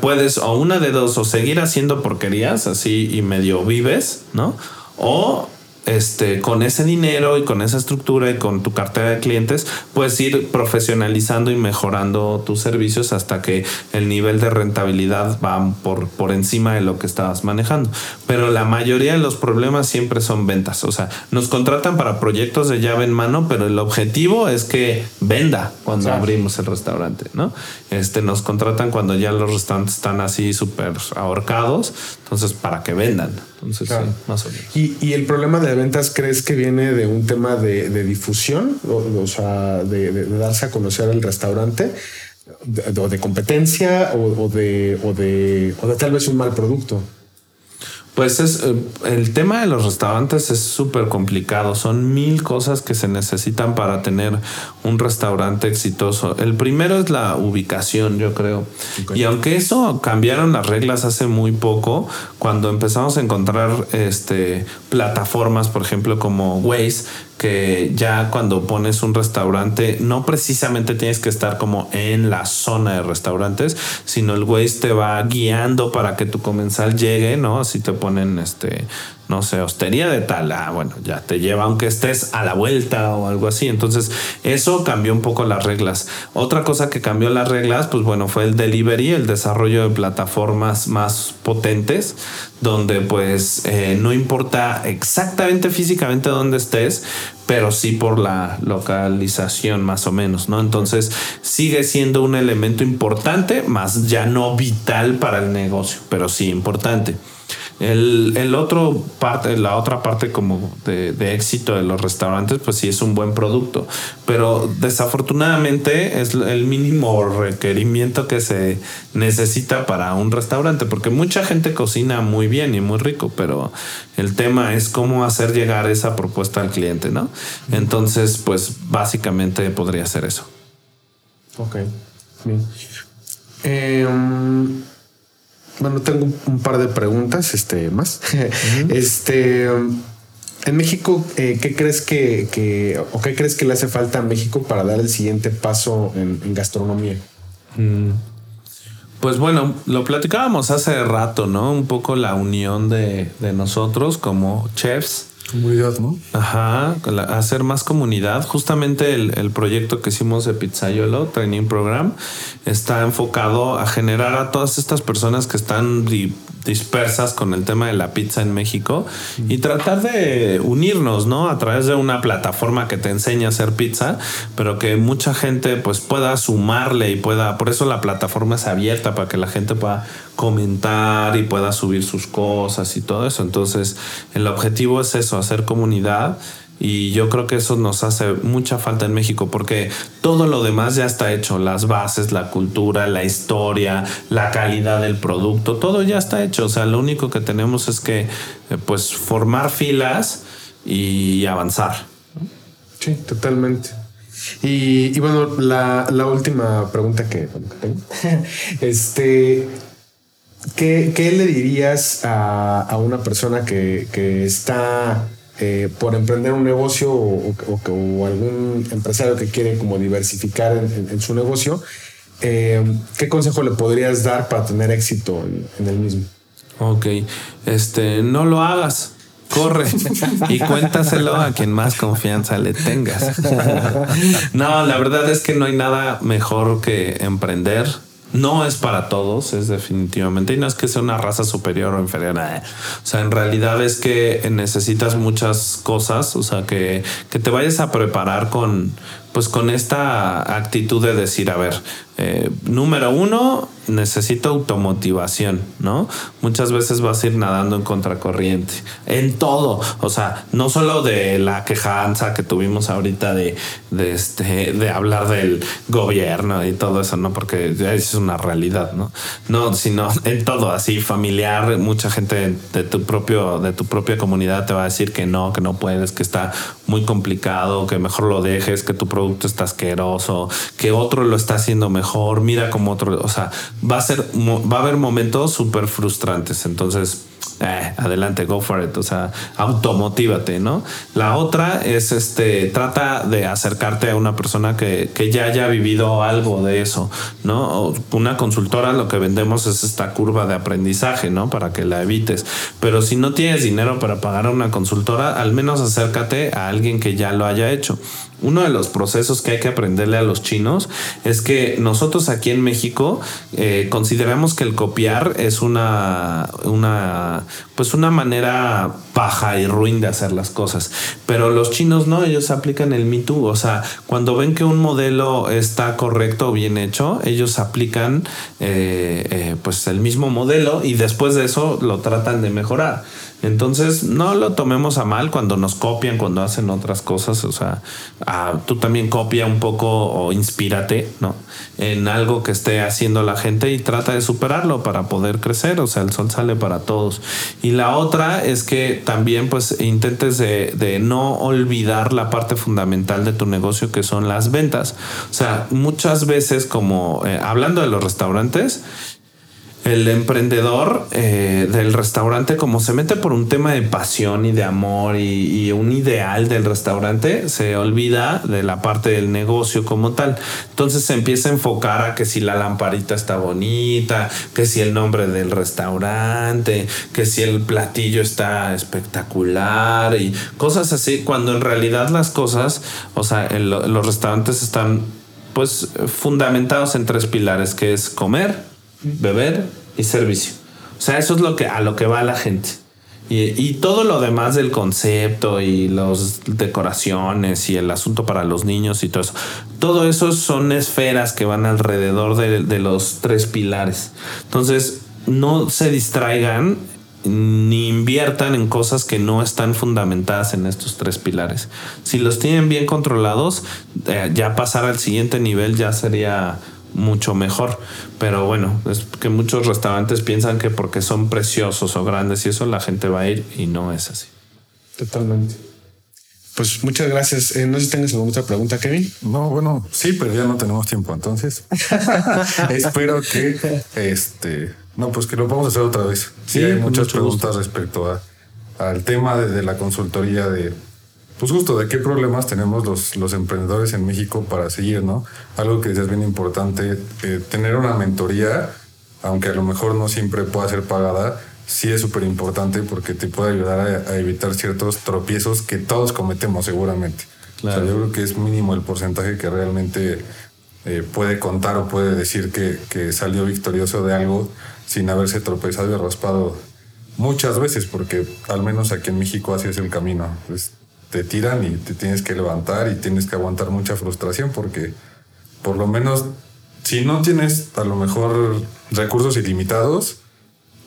puedes o una de dos, o seguir haciendo porquerías así y medio vives, ¿no? O este, con ese dinero y con esa estructura y con tu cartera de clientes, puedes ir profesionalizando y mejorando tus servicios hasta que el nivel de rentabilidad va por, por encima de lo que estabas manejando. Pero la mayoría de los problemas siempre son ventas. O sea, nos contratan para proyectos de llave en mano, pero el objetivo es que venda cuando abrimos el restaurante, ¿no? Este, nos contratan cuando ya los restaurantes están así súper ahorcados, entonces para que vendan. Entonces, sí, más o menos. ¿Y, ¿Y, el problema de ventas crees que viene de un tema de, de difusión? O, sea, de, de, darse a conocer el restaurante, o de, competencia, o, de, o, de, o de tal vez un mal producto. Pues es eh, el tema de los restaurantes es súper complicado. Son mil cosas que se necesitan para tener un restaurante exitoso. El primero es la ubicación, yo creo. Y aunque eso cambiaron las reglas hace muy poco, cuando empezamos a encontrar este plataformas, por ejemplo, como Waze, que ya cuando pones un restaurante, no precisamente tienes que estar como en la zona de restaurantes, sino el Waze te va guiando para que tu comensal llegue, ¿no? Así te ponen este no sé, hostería de tal, ah, bueno, ya te lleva aunque estés a la vuelta o algo así. Entonces, eso cambió un poco las reglas. Otra cosa que cambió las reglas, pues bueno, fue el delivery, el desarrollo de plataformas más potentes, donde pues eh, no importa exactamente físicamente dónde estés, pero sí por la localización más o menos, ¿no? Entonces sigue siendo un elemento importante, más ya no vital para el negocio, pero sí importante. El, el, otro parte, la otra parte como de, de, éxito de los restaurantes, pues sí es un buen producto, pero desafortunadamente es el mínimo requerimiento que se necesita para un restaurante, porque mucha gente cocina muy bien y muy rico, pero el tema es cómo hacer llegar esa propuesta al cliente, ¿no? Entonces, pues básicamente podría ser eso. Ok, bien. Eh, bueno, tengo un par de preguntas este, más. Este. En México, eh, ¿qué crees que, o qué crees que le hace falta a México para dar el siguiente paso en, gastronomía? Mm. Pues bueno, lo platicábamos hace rato, ¿no? Un poco la unión de, de nosotros como chefs Comunidad, ¿no? Ajá, hacer más comunidad. Justamente el, proyecto que hicimos de Pizzaiolo, Training Program, está enfocado a generar a todas estas personas que están dispersas con el tema de la pizza en México y tratar de unirnos, ¿no? A través de una plataforma que te enseña a hacer pizza, pero que mucha gente pues pueda sumarle y pueda, por eso la plataforma es abierta para que la gente pueda comentar y pueda subir sus cosas y todo eso. Entonces, el objetivo es eso, hacer comunidad. Y yo creo que eso nos hace mucha falta en México porque todo lo demás ya está hecho, las bases, la cultura, la historia, la calidad del producto, todo ya está hecho. O sea, lo único que tenemos es que eh, pues formar filas y avanzar. Sí, totalmente. Y, bueno, la, última pregunta que, tengo. este, ¿qué, le dirías a, una persona que, está eh, por emprender un negocio o, algún empresario que quiere como diversificar en, su negocio? Eh, ¿Qué consejo le podrías dar para tener éxito en, el mismo? Ok, este, no lo hagas corre y cuéntaselo a quien más confianza le tengas. no, la verdad es que no hay nada mejor que emprender no es para todos, es definitivamente. Y no es que sea una raza superior o inferior. O sea, en realidad es que necesitas muchas cosas. O sea, que, que te vayas a preparar con, pues con esta actitud de decir, a ver, eh, número uno, necesito automotivación, ¿no? Muchas veces vas a ir nadando en contracorriente, en todo, o sea, no solo de la quejanza que tuvimos ahorita de, de, este, de hablar del gobierno y todo eso, ¿no? Porque es una realidad, ¿no? No, sino en todo, así familiar, mucha gente de tu propio, de tu propia comunidad te va a decir que no, que no puedes, que está muy complicado, que mejor lo dejes, que tu producto está asqueroso, que otro lo está haciendo mejor, mira como otro, o sea, va a ser, va a haber momentos súper frustrantes. Entonces, eh, adelante, go for it. O sea, automotívate, ¿no? La otra es este, trata de acercarte a una persona que, que ya haya vivido algo de eso, ¿no? Una consultora lo que vendemos es esta curva de aprendizaje, ¿no? Para que la evites. Pero si no tienes dinero para pagar a una consultora, al menos acércate a alguien que ya lo haya hecho uno de los procesos que hay que aprenderle a los chinos es que nosotros aquí en México eh, consideramos que el copiar es una, una, pues una manera paja y ruin de hacer las cosas. Pero los chinos no, ellos aplican el Me Too. O sea, cuando ven que un modelo está correcto o bien hecho, ellos aplican eh, eh, pues el mismo modelo y después de eso lo tratan de mejorar. Entonces, no lo tomemos a mal cuando nos copian, cuando hacen otras cosas. O sea, tú también copia un poco o inspírate, ¿no? En algo que esté haciendo la gente y trata de superarlo para poder crecer. O sea, el sol sale para todos. Y la otra es que también, pues, intentes de, no olvidar la parte fundamental de tu negocio, que son las ventas. O sea, muchas veces, como eh, hablando de los restaurantes, el emprendedor eh, del restaurante, como se mete por un tema de pasión y de amor y, un ideal del restaurante, se olvida de la parte del negocio como tal. Entonces se empieza a enfocar a que si la lamparita está bonita, que si el nombre del restaurante, que si el platillo está espectacular y cosas así, cuando en realidad las cosas, o sea, los restaurantes están pues fundamentados en tres pilares, que es comer, beber y servicio. O sea, eso es lo que, a lo que va la gente. Y, todo lo demás del concepto y las decoraciones y el asunto para los niños y todo eso. Todo eso son esferas que van alrededor de, de los tres pilares. Entonces, no se distraigan ni inviertan en cosas que no están fundamentadas en estos tres pilares. Si los tienen bien controlados, eh, ya pasar al siguiente nivel ya sería mucho mejor. Pero bueno, es que muchos restaurantes piensan que porque son preciosos o grandes y eso la gente va a ir y no es así. Totalmente. Pues muchas gracias. Eh, no sé si tengas alguna otra pregunta, Kevin. No, bueno, sí, pero ya no tenemos tiempo. Entonces, espero que este, no, pues que lo vamos a hacer otra vez. Sí, hay muchas preguntas respecto a, al tema de la consultoría de pues justo de qué problemas tenemos los, los emprendedores en México para seguir, ¿no? Algo que es bien importante, eh, tener una mentoría, aunque a lo mejor no siempre pueda ser pagada, sí es súper importante porque te puede ayudar a, evitar ciertos tropiezos que todos cometemos seguramente. Claro. O sea, yo creo que es mínimo el porcentaje que realmente eh, puede contar o puede decir que, que, salió victorioso de algo sin haberse tropezado y raspado muchas veces, porque al menos aquí en México así es el camino te tiran y te tienes que levantar y tienes que aguantar mucha frustración porque por lo menos si no tienes a lo mejor recursos ilimitados,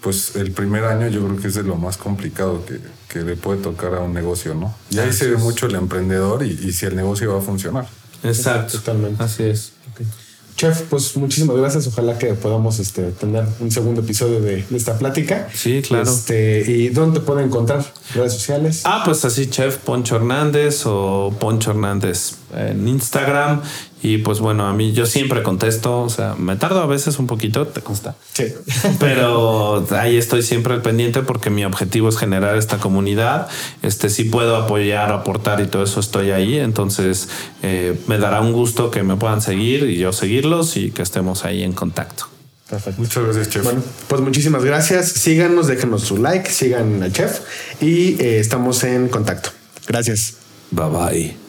pues el primer año yo creo que es de lo más complicado que, que le puede tocar a un negocio, ¿no? Y ahí se ve mucho el emprendedor y, y, si el negocio va a funcionar. Exacto, totalmente. Así es. Chef, pues muchísimas gracias. Ojalá que podamos este, tener un segundo episodio de, esta plática. Sí, claro. Este, ¿Y dónde te pueden encontrar? ¿Redes sociales? Ah, pues así, Chef Poncho Hernández o Poncho Hernández en Instagram y pues bueno, a mí yo siempre contesto, o sea, me tardo a veces un poquito, te consta. Sí. Pero ahí estoy siempre al pendiente porque mi objetivo es generar esta comunidad. Este, si puedo apoyar, aportar y todo eso, estoy ahí. Entonces, eh, me dará un gusto que me puedan seguir y yo seguirlos y que estemos ahí en contacto. Perfecto. Muchas gracias, Chef. Bueno, pues muchísimas gracias. Síganos, déjenos su like, sigan al Chef y eh, estamos en contacto. Gracias. Bye bye.